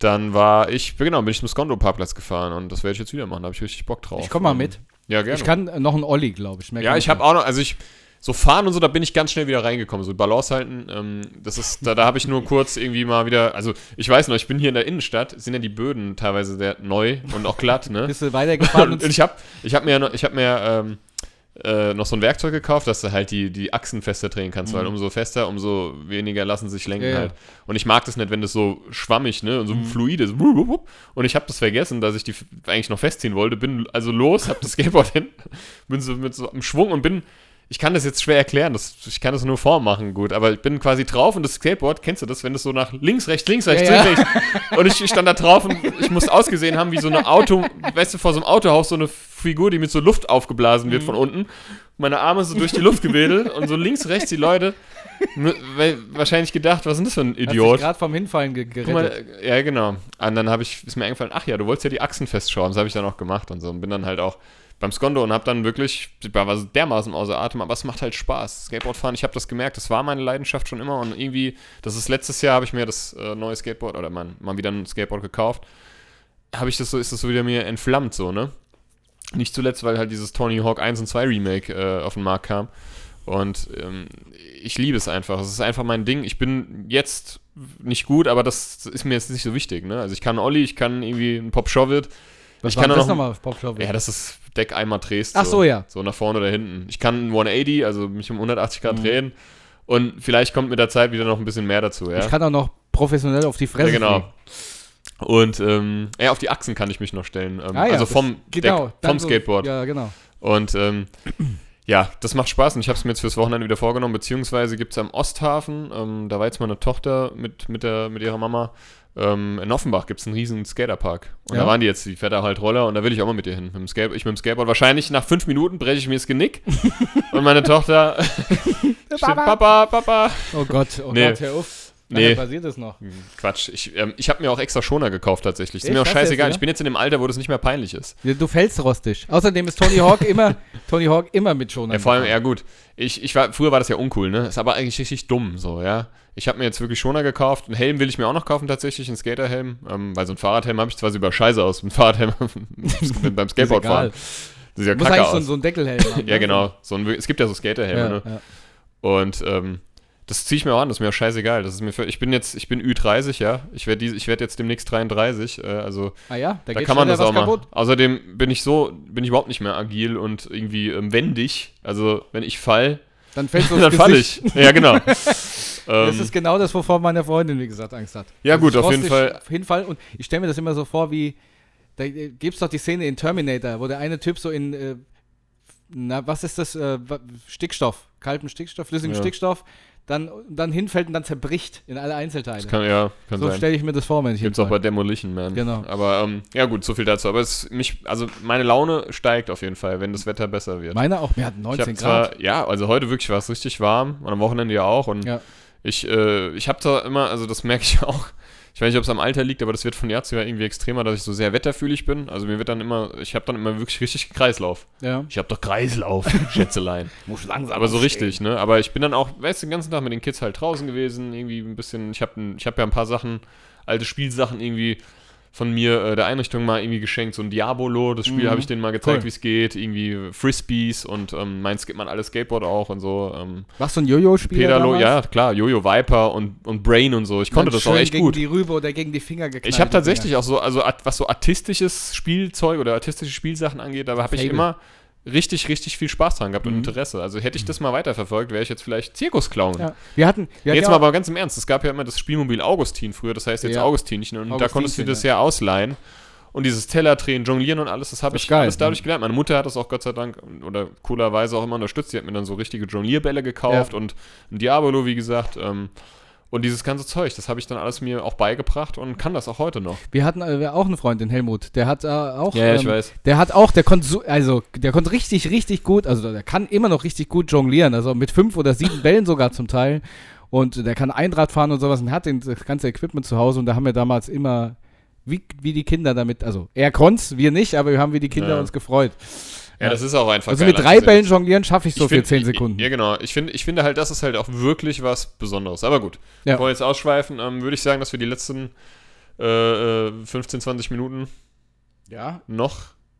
dann war ich, genau, bin ich zum Skondo-Parkplatz gefahren und das werde ich jetzt wieder machen, da habe ich richtig Bock drauf. ich komm mal mit. Ja, gerne. Ich kann noch einen Olli, glaube ich. Mehr ja, ich habe auch noch, also ich, so fahren und so, da bin ich ganz schnell wieder reingekommen. So Balance halten, ähm, das ist, da, da habe ich nur kurz irgendwie mal wieder, also ich weiß noch, ich bin hier in der Innenstadt, sind ja die Böden teilweise sehr neu und auch glatt, ne? Bist du weitergefahren Und und ich habe ich hab mir, noch, ich hab mir ähm, äh, noch so ein Werkzeug gekauft, dass du halt die, die Achsen fester drehen kannst, weil umso fester, umso weniger lassen sich lenken Mhm. Ja, ja. halt. Und ich mag das nicht, wenn das so schwammig, ne, und so Mhm. fluide wup. Und ich habe das vergessen, dass ich die eigentlich noch festziehen wollte. Bin also los, hab das Skateboard (laughs) hin, bin so mit so einem Schwung und bin ich kann das jetzt schwer erklären, das, ich kann das nur vormachen, gut, aber ich bin quasi drauf und das Skateboard, kennst du das, wenn das so nach links, rechts, links, rechts, Ja, links, ja. rechts. Und ich, ich stand da drauf und ich muss ausgesehen haben wie so eine Auto, weißt du, vor so einem Autohaus so eine Figur, die mit so Luft aufgeblasen Mhm. wird von unten. Meine Arme so durch die Luft gewedelt und so links, rechts die Leute, weil- wahrscheinlich gedacht, was ist das für ein Idiot? gerade vom Hinfallen ge gerettet. mal, ja, genau. Und dann habe ich, ist mir eingefallen, ach ja, du wolltest ja die Achsen festschrauben. Das habe ich dann auch gemacht und so. Und bin dann halt auch beim Skondo und habe dann wirklich, ich war dermaßen außer Atem, aber es macht halt Spaß. Skateboardfahren, ich habe das gemerkt, das war meine Leidenschaft schon immer. Und irgendwie, das ist letztes Jahr, habe ich mir das äh, neue Skateboard oder mein, mal wieder ein Skateboard gekauft. Habe ich das so, ist das so wieder mir entflammt, so, ne? Nicht zuletzt, weil halt dieses Tony Hawk 1 und 2 Remake äh, auf den Markt kam. Und ähm, ich liebe es einfach. Es ist einfach mein Ding. Ich bin jetzt nicht gut, aber das ist mir jetzt nicht so wichtig. Ne? Also ich kann Olli, ich kann irgendwie einen Pop Shove Was ich war kann das nochmal auf Pop Show? Ja, das ist Deck einmal drehst. Ach so, ja. So nach vorne oder hinten. Ich kann einen 180, also mich um 180 Grad Mhm. drehen. Und vielleicht kommt mit der Zeit wieder noch ein bisschen mehr dazu. Ja, Ich kann auch noch professionell auf die Fresse ja genau. fliegen. Und ähm, ja, auf die Achsen kann ich mich noch stellen. Ähm, Ah, ja, also vom. Deck, vom so- Skateboard. Ja, genau. Und ähm, ja, das macht Spaß und ich habe es mir jetzt fürs Wochenende wieder vorgenommen, beziehungsweise gibt es am Osthafen, ähm, da war jetzt meine Tochter mit, mit, der, mit ihrer Mama, ähm, in Offenbach gibt es einen riesen Skaterpark. Und Ja. da waren die jetzt, die fährt da halt Roller und da will ich auch mal mit ihr hin. Mit dem Skate, ich mit dem Skateboard. Wahrscheinlich nach fünf Minuten breche ich mir das Genick (laughs) und meine Tochter (laughs) steht, Papa, Papa. Oh Gott, oh Nee. Gott, hör auf. Nee. Passiert das noch? Quatsch, ich, ähm, ich habe mir auch extra Schoner gekauft tatsächlich. Ist mir auch scheißegal. jetzt, ja? Ich bin jetzt in dem Alter, wo das nicht mehr peinlich ist. Du fällst rostig. Außerdem ist Tony Hawk immer, (laughs) Tony Hawk immer mit Schonern. Ja, vor allem, ja gut. Ich, ich war, früher war das ja uncool, ne? Ist aber eigentlich richtig dumm, so, ja. Ich habe mir jetzt wirklich Schoner gekauft. Einen Helm will ich mir auch noch kaufen, tatsächlich, einen Skaterhelm. Ähm, weil so ein Fahrradhelm habe ich zwar, aber scheiße aus. Ein Fahrradhelm (laughs) beim Ist Skateboardfahren. egal. Sieht ja Muss kacke eigentlich so, so einen Deckelhelm haben. ja, ne? genau. So ein, es gibt ja so Skaterhelme, Ja, ne? ja. Und ähm, das ziehe ich mir auch an, das ist mir auch scheißegal. Das ist mir für, ich bin jetzt, ich bin Ü30, ja. Ich werde werd jetzt demnächst 33. Äh, also Ah ja, da, da kann man das auch was mal. kaputt. Außerdem bin ich so, bin ich überhaupt nicht mehr agil und irgendwie ähm, wendig. Also wenn ich fall, Dann fällst du (laughs) dann falle ich. Ja, genau. (laughs) Das Ähm, ist genau das, wovor meine Freundin, wie gesagt, Angst hat. Ja, Also gut, auf jeden Fall. Auf jeden Fall. Und ich stelle mir das immer so vor, wie. Da gibt es doch die Szene in Terminator, wo der eine Typ so in. Äh, na, was ist das? Äh, Stickstoff. Kalten Stickstoff, flüssigen Ja. Stickstoff. Dann, dann hinfällt und dann zerbricht in alle Einzelteile. das kann, ja, kann so stelle ich mir das vor, wenn ich Gibt's auch bei. Demolition Man. Genau. Aber ähm, ja gut, so viel dazu. Aber es mich, also meine Laune steigt auf jeden Fall, wenn das Wetter besser wird. Meine auch, wir hatten ich 19 hab Grad. zwar, ja, also heute wirklich war es richtig warm und am Wochenende ja auch. Und Ja. ich, äh, ich habe da immer, also das merke ich (laughs) auch. Ich weiß nicht, ob es am Alter liegt, aber das wird von Jahr zu Jahr irgendwie extremer, dass ich so sehr wetterfühlig bin. Also mir wird dann immer, ich habe dann immer wirklich richtig Kreislauf. ja. Ich habe doch Kreislauf, (laughs) Schätzelein. Muss langsam Aber so richtig, ne? Aber ich bin dann auch, weißt du, den ganzen Tag mit den Kids halt draußen gewesen, irgendwie ein bisschen, ich habe ich hab ja ein paar Sachen, alte Spielsachen irgendwie von mir äh, der Einrichtung mal irgendwie geschenkt, so ein Diabolo, das Spiel Mhm. habe ich denen mal gezeigt, Cool. wie es geht, irgendwie Frisbees und ähm, meins gibt man alles Skateboard auch und so. Ähm, Warst du ein Jojo-Spieler Pedalo, damals? ja klar, Jojo Viper und, und Brain und so. Ich konnte das auch echt gegen gut. die Rübe oder gegen die Finger geknallt. Ich habe tatsächlich auch so, also was so artistisches Spielzeug oder artistische Spielsachen angeht, da habe ich immer richtig, richtig viel Spaß dran gehabt und Mhm. Interesse. Also hätte ich das mal weiterverfolgt, wäre ich jetzt vielleicht Zirkusclown. Ja. Wir hatten. Wir hatten Jetzt ja mal aber ganz im Ernst, es gab ja immer das Spielmobil Augustin früher, das heißt jetzt Ja. Augustinchen und da Augustinchen, konntest du das ja. ausleihen. Und dieses Tellertränen, Jonglieren und alles, das habe ich geil, alles dadurch ne? gelernt. Meine Mutter hat das auch Gott sei Dank oder coolerweise auch immer unterstützt. Die hat mir dann so richtige Jonglierbälle gekauft und ein Diabolo, wie gesagt. Ähm, und dieses ganze Zeug, das habe ich dann alles mir auch beigebracht und kann das auch heute noch. Wir hatten äh, auch einen Freund, den Helmut. Der hat äh, auch. Ja, ja, ich ähm, weiß. Der hat auch, der konnte so, also der konnte richtig, richtig gut, also der kann immer noch richtig gut jonglieren, also mit fünf oder sieben Bällen sogar zum Teil. Und der kann Einrad fahren und sowas und hat den, das ganze Equipment zu Hause und da haben wir damals immer, wie, wie die Kinder damit, also er konnte wir nicht, aber wir haben wie die Kinder Ja. uns gefreut. Ja, das ist auch einfach Also mit drei. Bällen jonglieren schaffe ich so Ich für find- zehn Sekunden. Ja, genau. Ich finde, ich finde halt, das ist halt auch wirklich was Besonderes. Aber gut, Ja. bevor wir jetzt ausschweifen, ähm, würde ich sagen, dass wir die letzten äh, äh, 15, 20 Minuten Ja. noch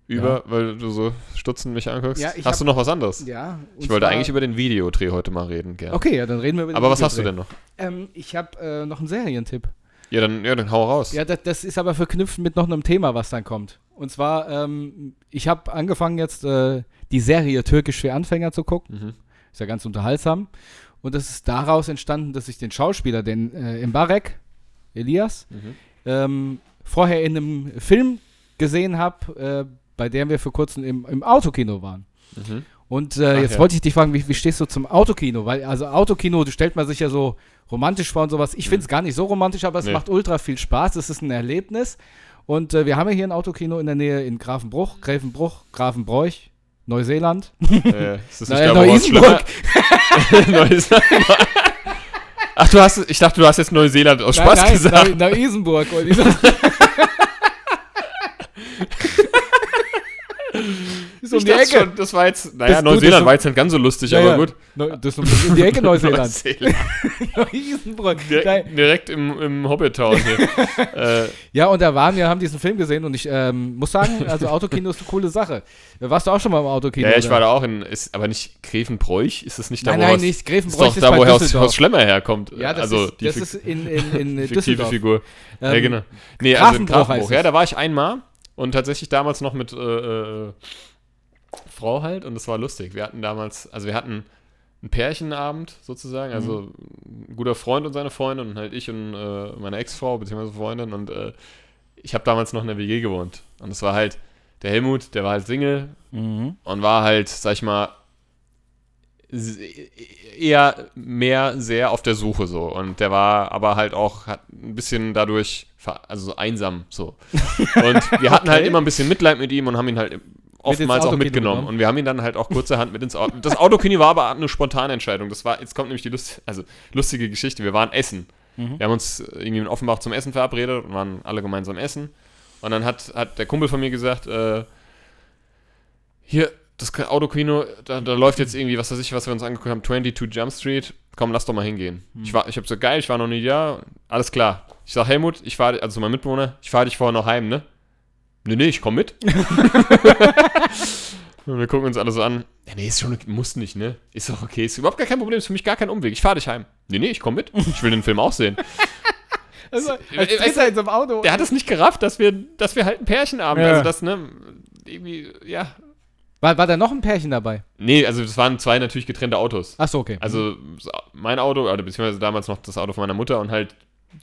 über, weil du so stutzend mich anguckst. Ja, hast hab- du noch was anderes? Ja. ich wollte eigentlich über den Videodreh heute mal reden, gerne. Okay, ja, dann reden wir über den Aber was hast du Videodreh. denn noch? Ähm, ich habe äh, noch einen Serientipp. Ja, dann, ja, dann hau raus. Ja, das, das ist aber verknüpft mit noch einem Thema, was dann kommt. Und zwar, ähm, ich habe angefangen jetzt äh, die Serie Türkisch für Anfänger zu gucken. Mhm. Ist ja ganz unterhaltsam. Und das ist daraus entstanden, dass ich den Schauspieler, den äh, Mbarek, Elias, Mhm. ähm, vorher in einem Film gesehen habe, äh, bei dem wir vor kurzem im, im Autokino waren. Mhm. Und äh, Ach jetzt ja. wollte ich dich fragen, wie, wie stehst du zum Autokino? Weil, also Autokino, du stellt man sich ja so romantisch vor und sowas. Ich finde es gar nicht so romantisch, aber es Nee. macht ultra viel Spaß. Es ist ein Erlebnis. Und äh, wir haben ja hier ein Autokino in der Nähe in Grafenbruch, Gräfenbruch, Grafenbräuch, Neuseeland. Äh, ist das (laughs) nicht Naja, es Neu-Isenburg. Neuseeland. Ach, du hast, ich dachte, du hast jetzt Neuseeland aus Spaß nein, gesagt. Neu- Neu-Isenburg. (laughs) (laughs) ich ist um Ich die Ecke. Schon, das war jetzt, naja, Das- du, Neuseeland das- war jetzt nicht ganz so lustig, Ja, aber ja. gut. Neu, das ist um die Ecke (laughs) Neuseeland. Neuseeland. (laughs) Neu-Isenburg. Direkt, direkt im, im Hobbit-Town hier. (laughs) äh, Ja, und da waren wir, haben diesen Film gesehen und ich ähm, muss sagen, also Autokino ist eine coole Sache. Warst du auch schon mal im Autokino? ja, ich oder? war da auch in, ist aber nicht Gräfenbräuch, ist das nicht da, Nein, wo nein, Horst- nicht. Ist Grevenbroich doch ist, da, bei wo Horst, Düsseldorf. Horst Schlemmer herkommt. Ja, das, also ist, die das ist in, in, in Düsseldorf. Figur. ja, Ähm, genau. Nee, also in Grafenbruch Ja, da war ich einmal und tatsächlich damals noch mit äh, äh, Frau halt und das war lustig. Wir hatten damals, also wir hatten einen Pärchenabend sozusagen, also ein guter Freund und seine Freundin und halt ich und äh, meine Ex-Frau bzw. Freundin und äh, ich habe damals noch in der WG gewohnt und es war halt der Helmut, der war halt Single Mhm. und war halt, sag ich mal, eher mehr sehr auf der Suche so und der war aber halt auch hat ein bisschen dadurch also so einsam so (laughs) und wir hatten halt Okay. immer ein bisschen Mitleid mit ihm und haben ihn halt oftmals auch mitgenommen genommen. und wir haben ihn dann halt auch kurzerhand mit ins Auto das Autokino war aber eine spontane Entscheidung das war jetzt kommt nämlich die Lust, also lustige Geschichte wir waren essen Mhm. wir haben uns irgendwie in Offenbach zum Essen verabredet und waren alle gemeinsam essen und dann hat, hat der Kumpel von mir gesagt, äh, hier, das Autokino, da, da läuft jetzt irgendwie, was weiß ich, was wir uns angeguckt haben, 22 Jump Street. Komm, lass doch mal hingehen. Ich, war, ich hab so, geil, ich war noch nie da. Alles klar. Ich sag, Helmut, ich fahre, also mein Mitbewohner, ich fahre dich vorher noch heim, ne? Nee, nee, ich komm mit. Und (laughs) wir gucken uns alle so an. Ja, nee, ist schon, okay, muss nicht, ne? Ist doch okay, ist überhaupt gar kein Problem, ist für mich gar kein Umweg. Ich fahre dich heim. Nee, nee, ich komm mit. Ich will den Film auch sehen. (laughs) Also, als äh, Dritter in so einem Auto. Der hat es nicht gerafft, dass wir, dass wir halt ein Pärchen haben. Ja. Also das, ne, irgendwie, ja, War, war da noch ein Pärchen dabei? Nee, also das waren zwei natürlich getrennte Autos. Achso, okay. Also so, mein Auto, oder beziehungsweise damals noch das Auto von meiner Mutter und halt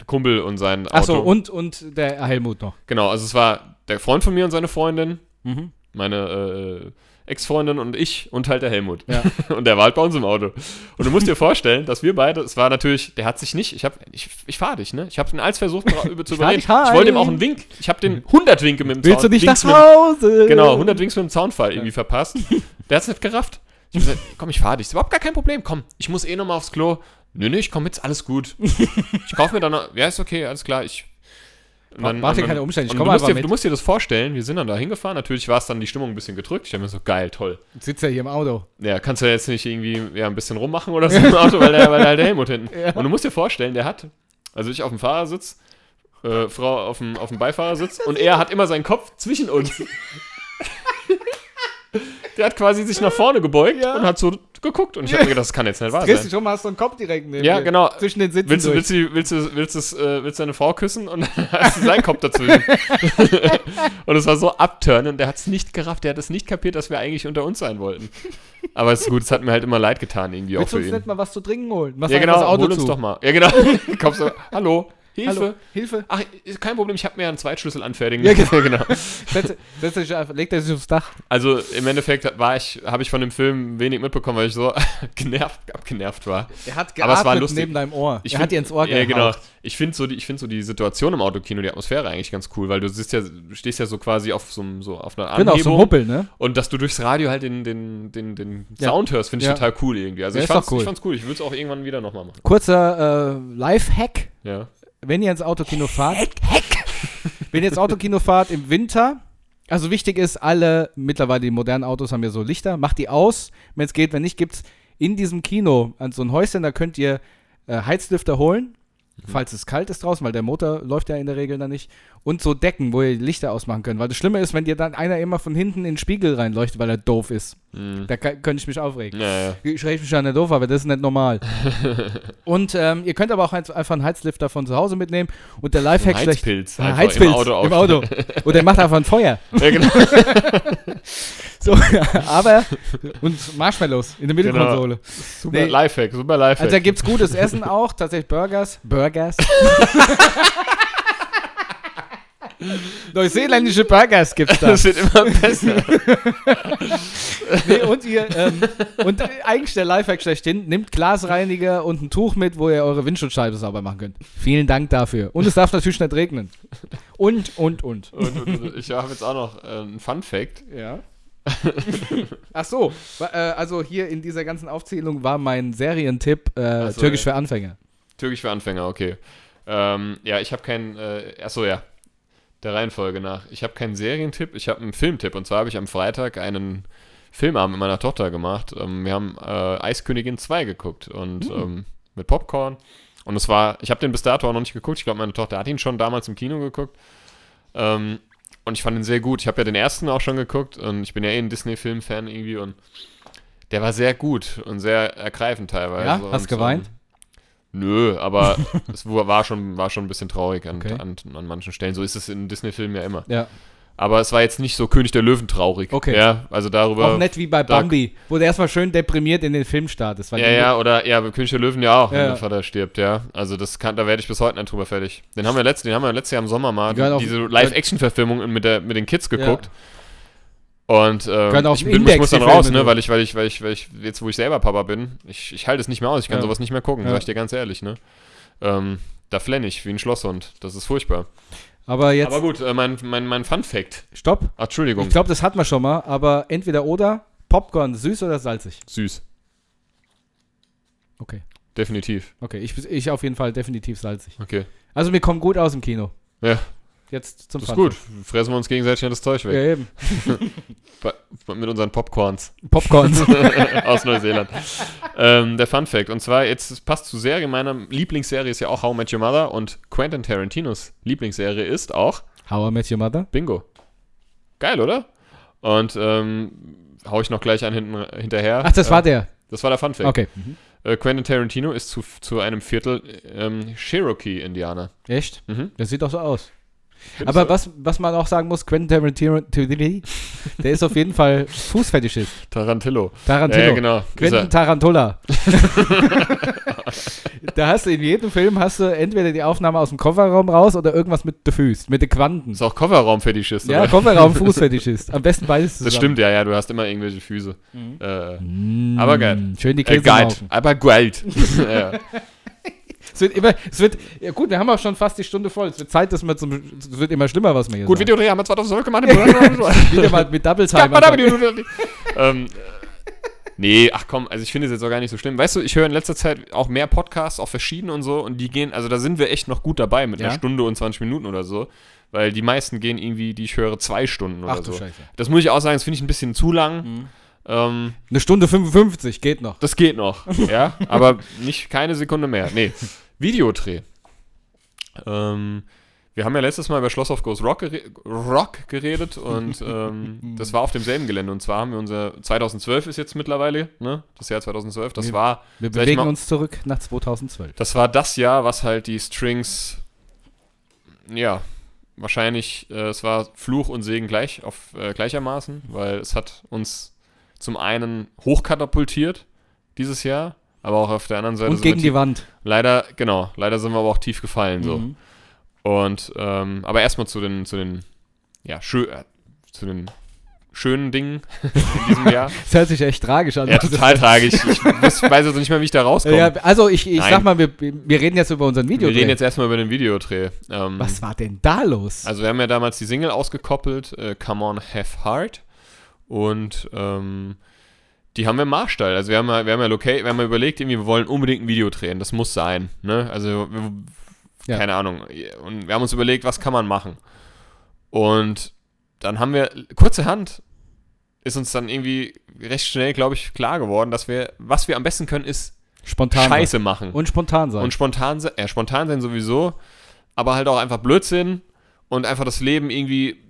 Kumpel und sein Auto. Achso, und, und der Helmut noch. Genau, also es war der Freund von mir und seine Freundin, Mhm. meine äh, Ex-Freundin und ich und halt der Helmut. Ja. (laughs) Und der war halt bei uns im Auto. Und du musst dir vorstellen, dass wir beide, es war natürlich, der hat sich nicht, ich hab, ich, ich fahr dich, ne? Ich habe ihn als versucht (laughs) zu Ich überreden. dich heim. Ich wollte ihm auch einen Wink. Ich habe den 100 Winke mit dem Willst du nicht nach Winks mit, Hause? Genau, 100 Winks mit dem Zaunfall irgendwie verpasst. Der hat's nicht gerafft. Ich hab gesagt, komm, ich fahr dich. Ist überhaupt gar kein Problem. Komm, ich muss eh nochmal aufs Klo. Nö, nö, ich komm mit, alles gut. Ich kauf mir dann noch, ja, ist okay, alles klar, ich. Und Mach- dir keine Umstände, ich und komm du musst einfach dir, mit. Du musst dir das vorstellen, wir sind dann da hingefahren. Natürlich war es dann die Stimmung ein bisschen gedrückt. Ich hab mir so, geil, toll. Sitzt ja hier im Auto. Ja, kannst du jetzt nicht irgendwie ja, ein bisschen rummachen oder so im (laughs) Auto, weil der, weil der, halt der Helmut hinten. Ja. Und du musst dir vorstellen, der hat, also ich auf dem Fahrersitz, äh, Frau auf dem, auf dem Beifahrersitz und er hat immer seinen Kopf zwischen uns. (laughs) der hat quasi sich nach vorne gebeugt Ja. und hat so geguckt und ich habe mir (laughs) gedacht, das kann jetzt nicht wahr Drehst sein. dich um, hast du einen Kopf direkt neben Ja, dir. genau. Zwischen den Sitzen Willst du, willst, du, willst, du, willst, du, äh, willst du deine Frau küssen und (laughs) dann hast du seinen Kopf dazwischen. (laughs) und es war so abturnen, der hat es nicht gerafft, der hat es nicht kapiert, dass wir eigentlich unter uns sein wollten. Aber es ist gut, es hat mir halt immer leid getan, irgendwie Willst auch du für uns ihn. nicht mal was zu trinken holen? Mach Ja, genau, das Auto hol uns zu. doch mal. Ja, genau. Kommst du, hallo, Hilfe. Hallo, Hilfe. Ach, kein Problem, ich habe mir einen Zweitschlüssel anfertigen. Ja, (laughs) genau. Setz, setz dich einfach, leg dich aufs Dach. Also im Endeffekt war ich, habe ich von dem Film wenig mitbekommen, weil ich so (laughs) genervt, abgenervt war. Er hat Aber es war geatmet lustig. neben deinem Ohr. Ich er find- hat dir ins Ohr Ja, genau. Ich finde so, die- ich find so die Situation im Autokino, die Atmosphäre eigentlich ganz cool, weil du sitzt ja, stehst ja so quasi auf so, so auf einer Genau, Anhebung. so ein Huppel, ne? Und dass du durchs Radio halt den, den, den, den Ja. Sound hörst, finde ich Ja. total cool irgendwie. Also Ja, ich, fand's, cool. ich fand's cool. Ich würde es auch irgendwann wieder nochmal machen. Kurzer äh, Live-Hack. Ja. Wenn ihr ins Autokino fahrt. (laughs) wenn ihr ins Autokino fahrt im Winter. Also wichtig ist, alle, mittlerweile die modernen Autos haben ja so Lichter. Macht die aus, wenn es geht. Wenn nicht, gibt es in diesem Kino an so ein Häuschen, da könnt ihr äh, Heizlüfter holen. Falls es kalt ist draußen, weil der Motor läuft ja in der Regel dann nicht. Und so Decken, wo ihr die Lichter ausmachen könnt. Weil das Schlimme ist, wenn dir dann einer immer von hinten in den Spiegel reinleuchtet, weil er doof ist. Mhm. Da kann, könnte ich mich aufregen. Ja, ja. Ich rede mich an der doof, aber das ist nicht normal. (laughs) und ähm, ihr könnt aber auch ein- einfach einen Heizlifter von zu Hause mitnehmen und der Lifehack schlecht. Heizpilz. Einfach Heizpilz Im Auto, im Auto. (laughs) Oder er macht einfach ein Feuer. Ja, genau. (laughs) So, aber und Marshmallows in der Mittelkonsole. Super Nee. Lifehack, super Lifehack. Also da gibt's gutes Essen auch, tatsächlich Burgers. Burgers. Neuseeländische Burgers gibt's da. das wird immer besser. Nee, und ihr, ähm, und eigentlich der Lifehack schlechthin, nimmt Glasreiniger und ein Tuch mit, wo ihr eure Windschutzscheibe sauber machen könnt. Vielen Dank dafür. Und es darf natürlich nicht regnen. Und, und, und. und, und, und ich habe jetzt auch noch äh, einen Fun Fact. Ja. Ach so, äh, also hier in dieser ganzen Aufzählung war mein Serientipp äh, so, Türkisch ja. für Anfänger. Türkisch für Anfänger, okay. Ähm, ja, ich habe keinen, äh, achso, ja, der Reihenfolge nach. Ich habe keinen Serientipp, ich habe einen Filmtipp. Und zwar habe ich am Freitag einen Filmabend mit meiner Tochter gemacht. Ähm, wir haben äh, Eiskönigin 2 geguckt und ähm, mit Popcorn. Und es war, ich habe den bis dato auch noch nicht geguckt. Ich glaube, meine Tochter hat ihn schon damals im Kino geguckt. Ähm, und ich fand ihn sehr gut. Ich habe ja den ersten auch schon geguckt und ich bin ja eh ein Disney-Film-Fan irgendwie und der war sehr gut und sehr ergreifend teilweise. Ja? Hast und, geweint? Nö, aber (laughs) es war schon, war schon ein bisschen traurig an, Okay. an, an manchen Stellen. So ist es in Disney-Filmen ja immer. Ja. Aber es war jetzt nicht so König der Löwen traurig. Okay. Ja, also darüber. Auch nett wie bei Bambi, wo der erstmal schön deprimiert in den Film startet. Ja, ja, oder ja, bei König der Löwen ja auch, wenn Ja. der Vater stirbt, ja. Also das kann, da werde ich bis heute nicht drüber fertig. Den haben wir letzt, den haben wir letztes Jahr im Sommer mal Die diese Live-Action-Verfilmung mit, der, mit den Kids geguckt. Und ähm, ich, bin, ich muss dann raus, ne, weil ich, weil ich, weil ich, weil ich, jetzt wo ich selber Papa bin, ich, ich halte es nicht mehr aus, ich kann Ja. sowas nicht mehr gucken, Ja. sag ich dir ganz ehrlich, ne. Ähm, da flenne ich wie ein Schlosshund. Das ist furchtbar. Aber jetzt, Aber gut, äh, mein, mein, mein Fun-Fact. stopp. Ach, Entschuldigung. Ich glaube, das hatten wir schon mal, aber entweder oder, Popcorn, süß oder salzig? Süß. Okay. Definitiv. Okay, ich, ich auf jeden Fall definitiv salzig. Okay. Also mir kommt gut aus im Kino. Ja. Jetzt zum Das ist gut. Fressen wir uns gegenseitig an das Zeug Ja, weg. eben. (laughs) Bei- Mit unseren Popcorns. Popcorn. (laughs) aus Neuseeland. ähm, der Fun Fact. Und zwar, jetzt es passt zu Serie. Meiner Lieblingsserie ist ja auch How I Met Your Mother. Und Quentin Tarantinos Lieblingsserie ist auch How I Met Your Mother? Bingo. Geil, oder? Und ähm, hau ich noch gleich einen hinten, hinterher. Ach, das äh, war der. Das war der Fun Fact. Okay. Äh, Quentin Tarantino ist zu, zu einem Viertel ähm, Cherokee-Indianer. Echt? Mhm. Das sieht doch so aus. Aber was, was man auch sagen muss, Quentin Tarantino, der ist auf jeden Fall Fußfetischist. Tarantillo. Tarantino. Ja, ja, genau. Quentin Tarantula. (laughs) da hast du in jedem Film hast du entweder die Aufnahme aus dem Kofferraum raus oder irgendwas mit den Füßen, mit den Quanten. Ist auch Kofferraumfetischist, Ja, oder? Kofferraum, (laughs) Fußfetischist. Am besten beides zusammen. Das stimmt, ja, ja, du hast immer irgendwelche Füße. Äh, Mm, Aber geil. Schön die äh, Käse Geld. Aber Geld. (laughs) ja. Es wird immer, es wird, ja gut, wir haben auch schon fast die Stunde voll. Es wird Zeit, dass wir zum, es wird immer schlimmer, was wir hier Gut, sagen. Videodreh haben wir 2012 gemacht. (laughs) Wieder mal mit Double Time. (laughs) ähm, äh, nee, ach komm, also ich finde es jetzt auch gar nicht so schlimm. Weißt du, ich höre in letzter Zeit auch mehr Podcasts, auch verschiedene und so, und die gehen, also da sind wir echt noch gut dabei mit Ja? einer Stunde und 20 Minuten oder so. Weil die meisten gehen irgendwie, die ich höre, zwei Stunden oder Ach du so. Scheiße. Das muss ich auch sagen, das finde ich ein bisschen zu lang. Ähm, Eine Stunde 55 geht noch. das geht noch, (laughs) ja, aber nicht keine Sekunde mehr. Nee, Videodreh. Ähm, wir haben ja letztes Mal über Schloss of Ghost Rock, gere Rock geredet und ähm, (laughs) das war auf demselben Gelände. Und zwar haben wir unser 2012 ist jetzt mittlerweile, ne? Das Jahr 2012. Das Wir- war, Wir bewegen mal- uns zurück nach 2012. das war das Jahr, was halt die Strings, ja, wahrscheinlich, äh, es war Fluch und Segen gleich auf äh, gleichermaßen, weil es hat uns zum einen hochkatapultiert dieses Jahr, aber auch auf der anderen Seite Und gegen die Wand. leider, genau, leider sind wir aber auch tief gefallen so. Mhm. Und ähm, aber erstmal zu den, zu den, ja, schö äh, zu den schönen Dingen in diesem Jahr. (laughs) Das hört sich echt tragisch an. ja, total tragisch. Ich weiß, also nicht mehr, wie ich da rauskomme. Ja, also ich, ich Nein. sag mal, wir, wir reden jetzt über unseren Video. wir reden jetzt erstmal über den Videodreh. Ähm, Was war denn da los? Also wir haben ja damals die Single ausgekoppelt, äh, Come On Have Heart. Und ähm, die haben wir im Marstall. Also wir haben ja, wir haben ja, loca wir haben ja überlegt, irgendwie, wir wollen unbedingt ein Video drehen. Das muss sein. Ne? Also wir, Ja. keine Ahnung. Und wir haben uns überlegt, was kann man machen. Und dann haben wir, kurzerhand ist uns dann irgendwie recht schnell, glaube ich, klar geworden, dass wir, was wir am besten können, ist spontan. Scheiße machen. Und spontan sein. Und spontan, se- ja, spontan sein sowieso, aber halt auch einfach Blödsinn und einfach das Leben irgendwie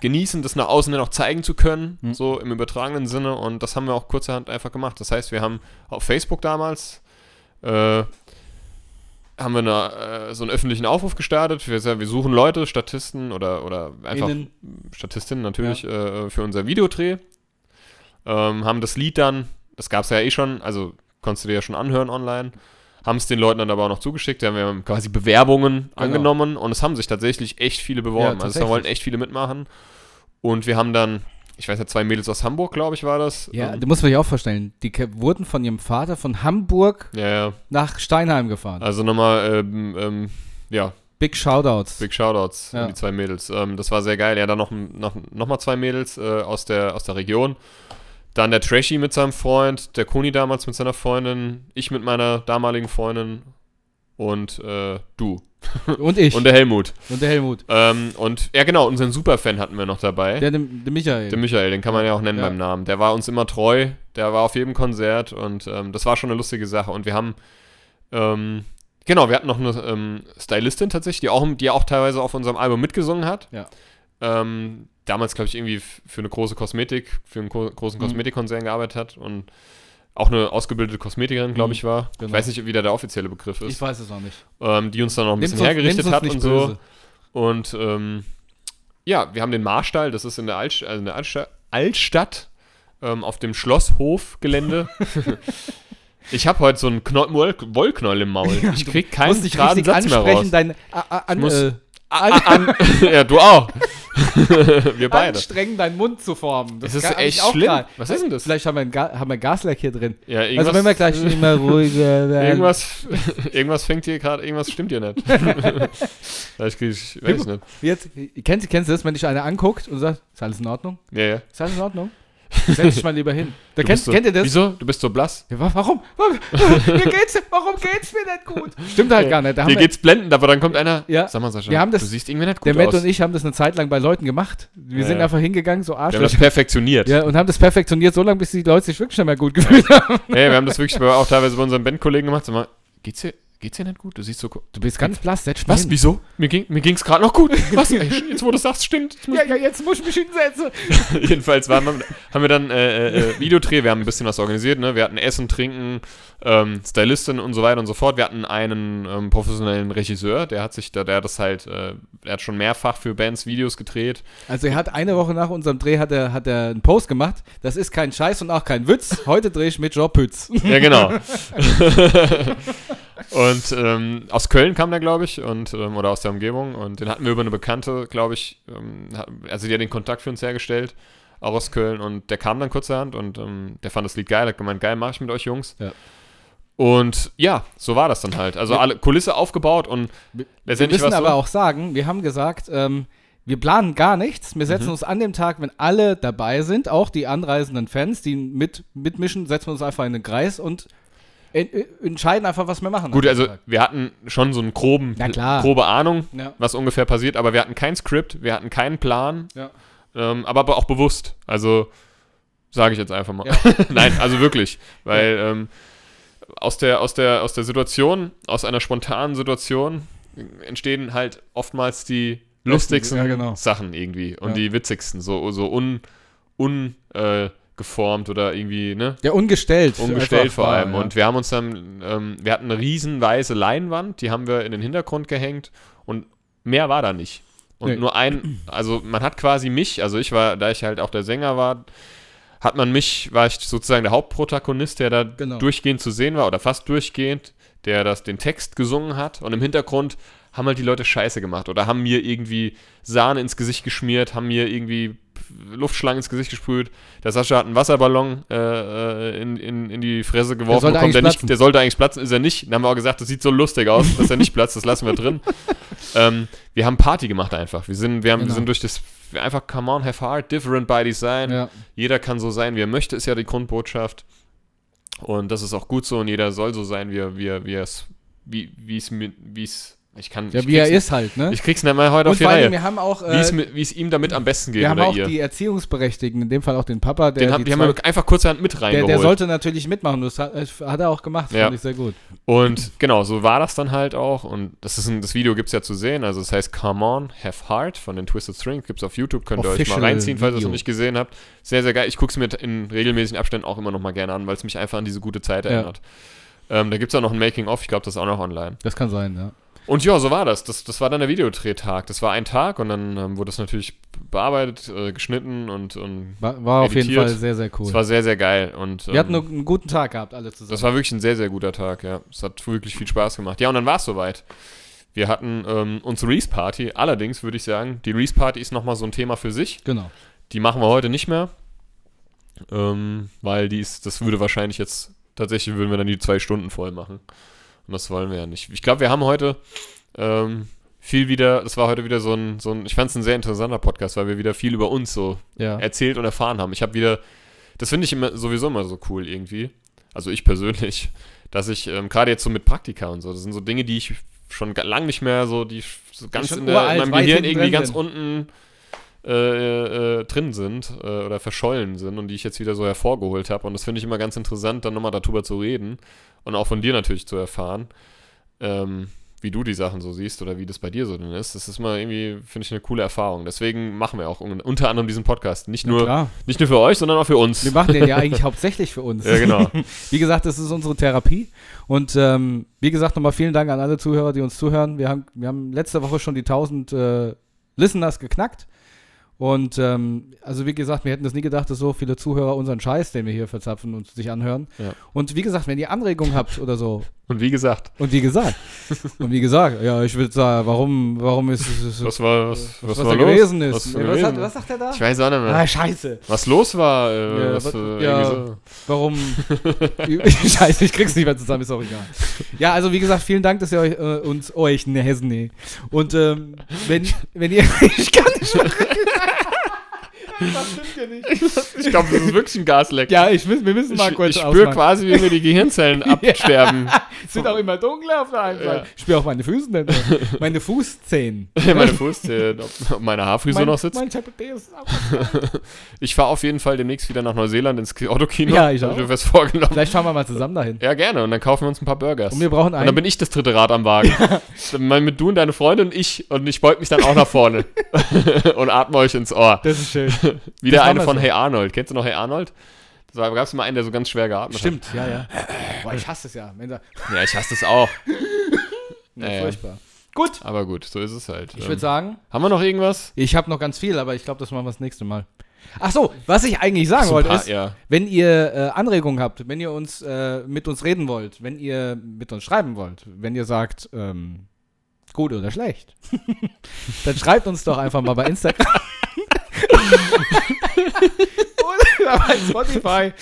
genießen, das nach außen hin auch zeigen zu können, Mhm. so im übertragenen Sinne. Und das haben wir auch kurzerhand einfach gemacht. Das heißt, wir haben auf Facebook damals äh, haben wir eine, äh, so einen öffentlichen Aufruf gestartet. Wir, wir suchen Leute, Statisten oder, oder einfach Innen. Statistinnen natürlich äh, für unser Videodreh. Ähm, haben das Lied dann, das gab es ja eh schon, also konntest du dir ja schon anhören online. Haben es den Leuten dann aber auch noch zugeschickt. Haben wir quasi Bewerbungen angenommen und es haben sich tatsächlich echt viele beworben. Ja, also da wollten echt viele mitmachen. Und wir haben dann, ich weiß ja, zwei Mädels aus Hamburg, glaube ich, war das. Ja, Ähm, du musst dir auch vorstellen, die wurden von ihrem Vater von Hamburg ja, ja. nach Steinheim gefahren. Also nochmal, ähm, ähm, ja, Big Shoutouts. Big Shoutouts Ja. an die zwei Mädels. Ähm, das war sehr geil. Ja, dann noch, noch, noch mal zwei Mädels äh, aus, der, aus der Region. Dann der Trashy mit seinem Freund, der Koni damals mit seiner Freundin, ich mit meiner damaligen Freundin und äh, du. (laughs) Und ich. Und der Helmut. Und der Helmut. Ähm, und ja, genau, unseren Superfan hatten wir noch dabei. Der, der, der Michael. Der Michael, den kann man ja auch nennen Ja. beim Namen. Der war uns immer treu, der war auf jedem Konzert und ähm, das war schon eine lustige Sache. Und wir haben, ähm, genau, wir hatten noch eine ähm, Stylistin tatsächlich, die auch, die auch teilweise auf unserem Album mitgesungen hat. Ja. Ähm, damals, glaube ich, irgendwie für eine große Kosmetik, für einen gro großen Mhm. Kosmetikkonzern gearbeitet hat und auch eine ausgebildete Kosmetikerin, glaube Mhm, ich, war. genau. Ich weiß nicht, wie da der offizielle Begriff ich ist. weiß es auch nicht. Ähm, die uns dann noch ein Nimm's bisschen uns- hergerichtet hat und so. böse. Und ähm, ja, wir haben den Marstall, das ist in der, Altst also in der Altstadt, Altstadt ähm, auf dem Schlosshofgelände. (laughs) ich habe heute so einen Knoll, Woll, Wollknoll im Maul. Ich krieg keinen geraden Satz mehr raus. dein a, a, an, muss- äh, ah, an, (laughs) ja, du auch. (laughs) wir beide. anstrengen, deinen Mund zu formen. Das ist kann echt schlimm. grad. Was ist denn das? Vielleicht haben wir ein, Ga haben wir ein Gasleck hier drin. Ja, irgendwas, Also wenn wir gleich (laughs) immer ruhiger werden. irgendwas, irgendwas fängt hier gerade, irgendwas stimmt hier nicht. (laughs) Vielleicht krieg ich, weiß ich nicht. Jetzt, kennst, kennst du das, wenn dich einer anguckt und sagt, ist alles in Ordnung? Ja, ja. Ist alles in Ordnung? Setz dich mal lieber hin. (laughs) Da kennt, bist so, kennt ihr das? Wieso? Du bist so blass. Ja, wa- warum? Warum? (laughs) Mir geht's, warum geht's mir nicht gut? Stimmt halt gar nicht. Da Dir geht's blendend, aber dann kommt einer. Ja. Sag mal, Sascha, Wir haben das- du siehst irgendwie nicht gut der Matt aus. und ich haben das eine Zeit lang bei Leuten gemacht. Wir Ja, sind ja. einfach hingegangen, so Wir haben das perfektioniert. Ja, und haben das perfektioniert, so lange, bis die Leute sich wirklich nicht mehr gut gefühlt haben. Ey, wir haben das wirklich auch teilweise bei unseren Bandkollegen gemacht. Sag mal, geht's dir, geht's dir nicht gut? Du siehst so. Du bist ganz blass, setz Was? hin. Wieso? Mir, ging, mir ging's gerade noch gut. (laughs) Was? Jetzt, wo du sagst, stimmt. Jetzt muss Ja, ja, jetzt muss ich mich hinsetzen. (laughs) Jedenfalls waren wir, haben wir dann äh, äh, äh, Videodreh, wir haben ein bisschen was organisiert, ne? Wir hatten Essen, Trinken, ähm, Stylistin und so weiter und so fort. Wir hatten einen ähm, professionellen Regisseur, der hat sich da, der hat das halt, äh, der hat schon mehrfach für Bands Videos gedreht. Also er hat eine Woche nach unserem Dreh hat er, hat er einen Post gemacht. Das ist kein Scheiß und auch kein Witz. Heute drehe ich mit Joe Pütz. Ja, genau. (laughs) und ähm, aus Köln kam der, glaube ich, und, ähm, oder aus der Umgebung. Und den hatten wir über eine Bekannte, glaube ich, ähm, hat- also die hat den Kontakt für uns hergestellt, auch aus Köln. Und der kam dann kurzerhand und ähm, der fand das Lied geil, hat gemeint, geil, mach ich mit euch Jungs. Ja. Und ja, so war das dann halt. Also Wir- alle Kulisse aufgebaut und Wir letztendlich müssen war's aber so, auch sagen, wir haben gesagt, ähm, wir planen gar nichts. Wir setzen Mhm. uns an dem Tag, wenn alle dabei sind, auch die anreisenden Fans, die mit, mitmischen, setzen wir uns einfach in den Kreis und entscheiden einfach, was wir machen. Gut, also Tag. wir hatten schon so einen groben, grobe Ahnung, Ja. was ungefähr passiert, aber wir hatten kein Skript, wir hatten keinen Plan, Ja. ähm, aber, auch bewusst. Also sage ich jetzt einfach mal. Ja. (laughs) Nein, also wirklich, (laughs) weil ähm, aus, der, aus, der, aus der Situation, aus einer spontanen Situation entstehen halt oftmals die lustigsten genau. Sachen irgendwie und die witzigsten, so, so un, un äh, geformt oder irgendwie, ne? Ja, ungestellt. Umgestellt Einfach vor allem. ja. Und wir haben uns dann, ähm, wir hatten eine riesen weiße Leinwand, die haben wir in den Hintergrund gehängt und mehr war da nicht. Und Nee. nur ein, also man hat quasi mich, also ich war, da ich halt auch der Sänger war, hat man mich, war ich sozusagen der Hauptprotagonist, der da Genau. durchgehend zu sehen war oder fast durchgehend, der das den Text gesungen hat und im Hintergrund haben halt die Leute Scheiße gemacht oder haben mir irgendwie Sahne ins Gesicht geschmiert, haben mir irgendwie Luftschlangen ins Gesicht gesprüht. Der Sascha hat einen Wasserballon äh, äh, in, in, in die Fresse geworfen sollte bekommen. Der, nicht, der sollte eigentlich platzen, ist er nicht. Dann haben wir auch gesagt, das sieht so lustig aus, dass er nicht platzt, das lassen wir drin. (laughs) ähm, wir haben Party gemacht einfach. Wir sind, wir haben, wir Genau. sind durch das einfach come on, have heart, different by design. Ja. Jeder kann so sein, wie er möchte, ist ja die Grundbotschaft. Und das ist auch gut so und jeder soll so sein, wie er, wie er, wie es, wie, wie es, mit- wie es, ich kann, ja, ich wie er ist halt, ne? Ich krieg's nicht mal heute und auf die vor allem, Reihe. wir haben auch, Wie äh, wie es ihm damit am besten geht wir haben auch ihr. die Erziehungsberechtigten, in dem Fall auch den Papa, der Den hab, die die haben wir einfach kurzerhand mit der, reingeholt. der sollte natürlich mitmachen. Das hat, das hat er auch gemacht, Ja. fand ich sehr gut. Und genau, so war das dann halt auch. Und das, ist ein, das Video gibt es ja zu sehen. Also es heißt Come On, Have Heart von den Twisted Strings. Gibt es auf YouTube, könnt ihr euch mal reinziehen, falls ihr es noch nicht gesehen habt. Sehr, sehr geil. Ich gucke es mir in regelmäßigen Abständen auch immer noch mal gerne an, weil es mich einfach an diese gute Zeit Ja. erinnert. Ähm, da gibt es auch noch ein Making-of, ich glaube, das ist auch noch online. Das kann sein, ja. Und ja, so war das. Das, das war dann der Videodrehtag. Das war ein Tag und dann ähm, wurde das natürlich bearbeitet, äh, geschnitten und, und War, war auf jeden. Fall sehr, sehr cool. es war sehr, sehr geil. Und, wir hatten ähm, einen guten Tag gehabt, alle zusammen. Das war wirklich ein sehr, sehr guter Tag, ja. Es hat wirklich viel Spaß gemacht. Ja, und dann war es soweit. Wir hatten ähm, unsere Reese-Party. Allerdings würde ich sagen, die Reese-Party ist nochmal so ein Thema für sich. genau. Die machen wir heute nicht mehr. Ähm, weil die ist, das würde wahrscheinlich jetzt, tatsächlich würden wir dann die zwei Stunden voll machen. Und das wollen wir ja nicht. Ich glaube, wir haben heute ähm, viel wieder, das war heute wieder so ein, so ein ich fand es ein sehr interessanter Podcast, weil wir wieder viel über uns so Ja. erzählt und erfahren haben. Ich habe wieder, das finde ich immer, sowieso immer so cool irgendwie, also ich persönlich, (laughs) dass ich ähm, gerade jetzt so mit Praktika und so, das sind so Dinge, die ich schon lang nicht mehr so, die so ganz in, der, in meinem Gehirn irgendwie ganz unten äh, äh, drin sind äh, oder verschollen sind und die ich jetzt wieder so hervorgeholt habe. Und das finde ich immer ganz interessant, dann nochmal darüber zu reden und auch von dir natürlich zu erfahren, ähm, wie du die Sachen so siehst oder wie das bei dir so denn ist. Das ist mal irgendwie, finde ich, eine coole Erfahrung. Deswegen machen wir auch un unter anderem diesen Podcast. Nicht nur, Klar. nicht nur für euch, sondern auch für uns. Wir machen den ja (laughs) eigentlich hauptsächlich für uns. ja, genau. (laughs) Wie gesagt, das ist unsere Therapie. Und ähm, wie gesagt, nochmal vielen Dank an alle Zuhörer, die uns zuhören. Wir haben, wir haben letzte Woche schon die 1000 äh, Listeners geknackt. Und ähm, also wie gesagt, wir hätten das nie gedacht, dass so viele Zuhörer unseren Scheiß, den wir hier verzapfen und sich anhören. Ja. Und wie gesagt, wenn ihr Anregungen habt oder so, (laughs) Und wie gesagt, und wie gesagt, und wie gesagt, ja, ich würde sagen, warum, warum ist es was war, was, was, was, war da los? gewesen ist? Was, Ja, gewesen? was, hat, was sagt er da? ich weiß auch nicht mehr. Ah, scheiße. Was los war, äh, Ja, was, was- äh, ja. so. Warum? (laughs) (laughs) Scheiße, ich krieg's nicht mehr zusammen, ist auch egal. Ja, also wie gesagt, vielen Dank, dass ihr euch, äh, uns euch ne Hessen nee. Und ähm, wenn, wenn ihr. ich kann nicht mehr. Das stimmt ja nicht. Ich glaube, das ist wirklich ein Gasleck. Ja, ich, wir müssen mal ich kurz ich spüre quasi, wie mir die Gehirnzellen (laughs) absterben. Es (laughs) sind auch immer dunkler auf der einen Ja. Seite. Ich spüre auch meine Füße nicht mehr. Meine Fußzehen. (laughs) meine Fußzähne, ob, meine Haarfrisur noch sitzt. Mein ist auch- Ich fahre auf jeden Fall demnächst wieder nach Neuseeland ins Autokino. Ja, ich auch. mir fest vorgenommen. Vielleicht fahren wir mal zusammen dahin. Ja, gerne. Und dann kaufen wir uns ein paar Burgers. Und wir brauchen Und dann einen. bin ich das dritte Rad am Wagen. Dann mal mit du und deine Freundin und ich. Und ich beug mich dann auch nach vorne. und atme euch ins Ohr. Das ist schön. (laughs) Wieder eine von so. Hey Arnold. Kennst du noch Hey Arnold? Da gab es mal einen, der so ganz schwer geatmet Stimmt, ja, ja. (laughs) Boah, ich hasse es ja. Hat. Ja, ich hasse das auch. (laughs) ja, Ja, ja. furchtbar. Gut. Aber gut, so ist es halt. Ich würde sagen, haben wir noch irgendwas? ich habe noch ganz viel, aber ich glaube, das machen wir das nächste Mal. Ach so, was ich eigentlich sagen ein wollte ist, ja. wenn ihr äh, Anregungen habt, wenn ihr uns äh, mit uns reden wollt, wenn ihr mit uns schreiben wollt, wenn ihr sagt, ähm, gut oder schlecht, dann schreibt uns doch einfach mal bei Instagram. Oder bei Spotify.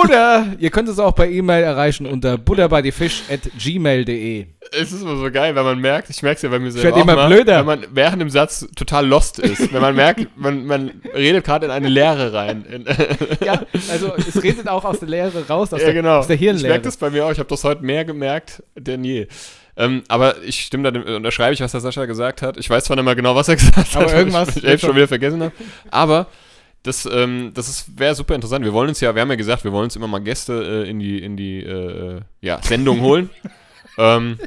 Oder ihr könnt es auch per E-Mail erreichen unter butterbythefish.gmail.de. Es ist immer so geil, wenn man merkt, ich merke es ja bei mir selber auch immer mal, blöder. wenn man während dem Satz total lost ist. wenn man merkt, man, man redet gerade in eine Leere rein. In, (laughs) Ja, also es redet auch aus der Leere raus, aus, ja, der, genau. aus der ich Hirnleere. merke das bei mir auch. Ich habe das heute mehr gemerkt denn je. Ähm, aber ich stimme da, dem- unterschreibe ich, was der Sascha gesagt hat. Ich weiß zwar nicht mehr genau, was er gesagt hat, Aber weil irgendwas ich, ich selbst schon schon- wieder vergessen habe. Aber das, ähm, das wäre super interessant. Wir wollen uns ja, wir haben ja gesagt, wir wollen uns immer mal Gäste äh, in die, in die äh, ja, Sendung holen. (laughs) ähm,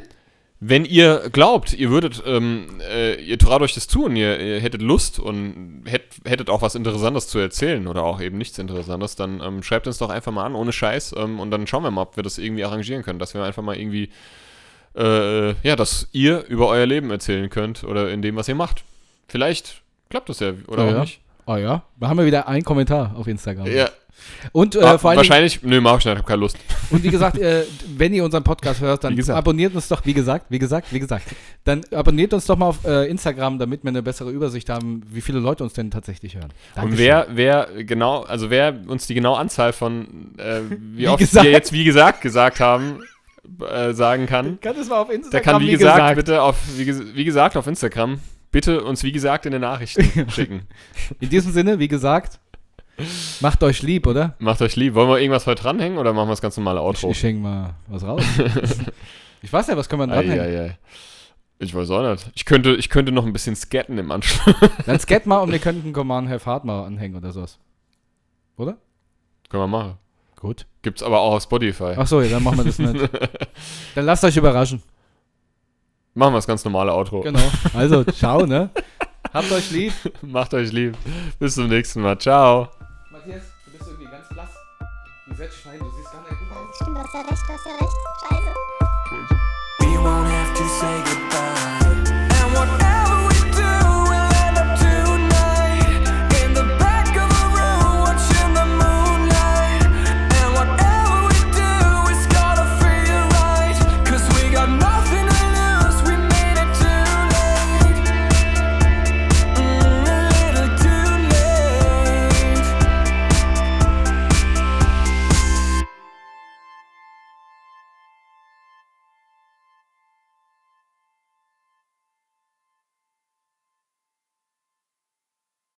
wenn ihr glaubt, ihr würdet, ähm, äh, ihr traut euch das zu und ihr, ihr hättet Lust und hätt, hättet auch was Interessantes zu erzählen oder auch eben nichts Interessantes, dann ähm, schreibt uns doch einfach mal an, ohne Scheiß. Ähm, und dann schauen wir mal, ob wir das irgendwie arrangieren können, dass wir einfach mal irgendwie, äh, ja, dass ihr über euer Leben erzählen könnt oder in dem, was ihr macht. Vielleicht klappt das ja, oder Ja, auch ja. nicht. Oh ja, da haben wir wieder einen Kommentar auf Instagram. Ja, Und äh, ah, vor allem, wahrscheinlich, nö, mach ich nicht, hab keine Lust. und wie gesagt, äh, wenn ihr unseren Podcast hört, dann abonniert uns doch, wie gesagt, wie gesagt, wie gesagt, dann abonniert uns doch mal auf äh, Instagram, damit wir eine bessere Übersicht haben, wie viele Leute uns denn tatsächlich hören. Und Dankeschön. wer, wer genau, also wer uns die genaue Anzahl von, äh, wie, Wie oft gesagt. wir jetzt wie gesagt gesagt haben, äh, sagen kann, kann das mal auf Instagram, der kann wie gesagt, bitte auf, wie, wie gesagt auf Instagram, bitte uns wie gesagt in den Nachrichten (laughs) schicken. In diesem Sinne, wie gesagt, macht euch lieb, oder? Macht euch lieb. Wollen wir irgendwas heute dranhängen oder machen wir das ganz normale Ich, Outro? ich schenke mal was raus. (laughs) ich weiß ja, was können wir dranhängen. Eieiei. Ich weiß auch nicht. Ich könnte, ich könnte noch ein bisschen scatten im Anschluss. (laughs) Dann scat mal und wir könnten Command Have Hard mal anhängen oder sowas. Oder? Können wir machen. Gut. Gibt's aber auch auf Spotify. Ach so, ja, dann machen wir das nicht. (laughs) Dann lasst euch überraschen. Machen wir das ganz normale Outro. Genau. Also, (laughs) ciao, ne? Habt euch lieb. Macht euch lieb. Bis zum nächsten Mal. Ciao. Matthias, du bist irgendwie ganz blass. Wie Setschwein, du siehst gar nicht gut aus. Stimmt, du hast ja recht, du hast ja recht. Scheiße. We won't have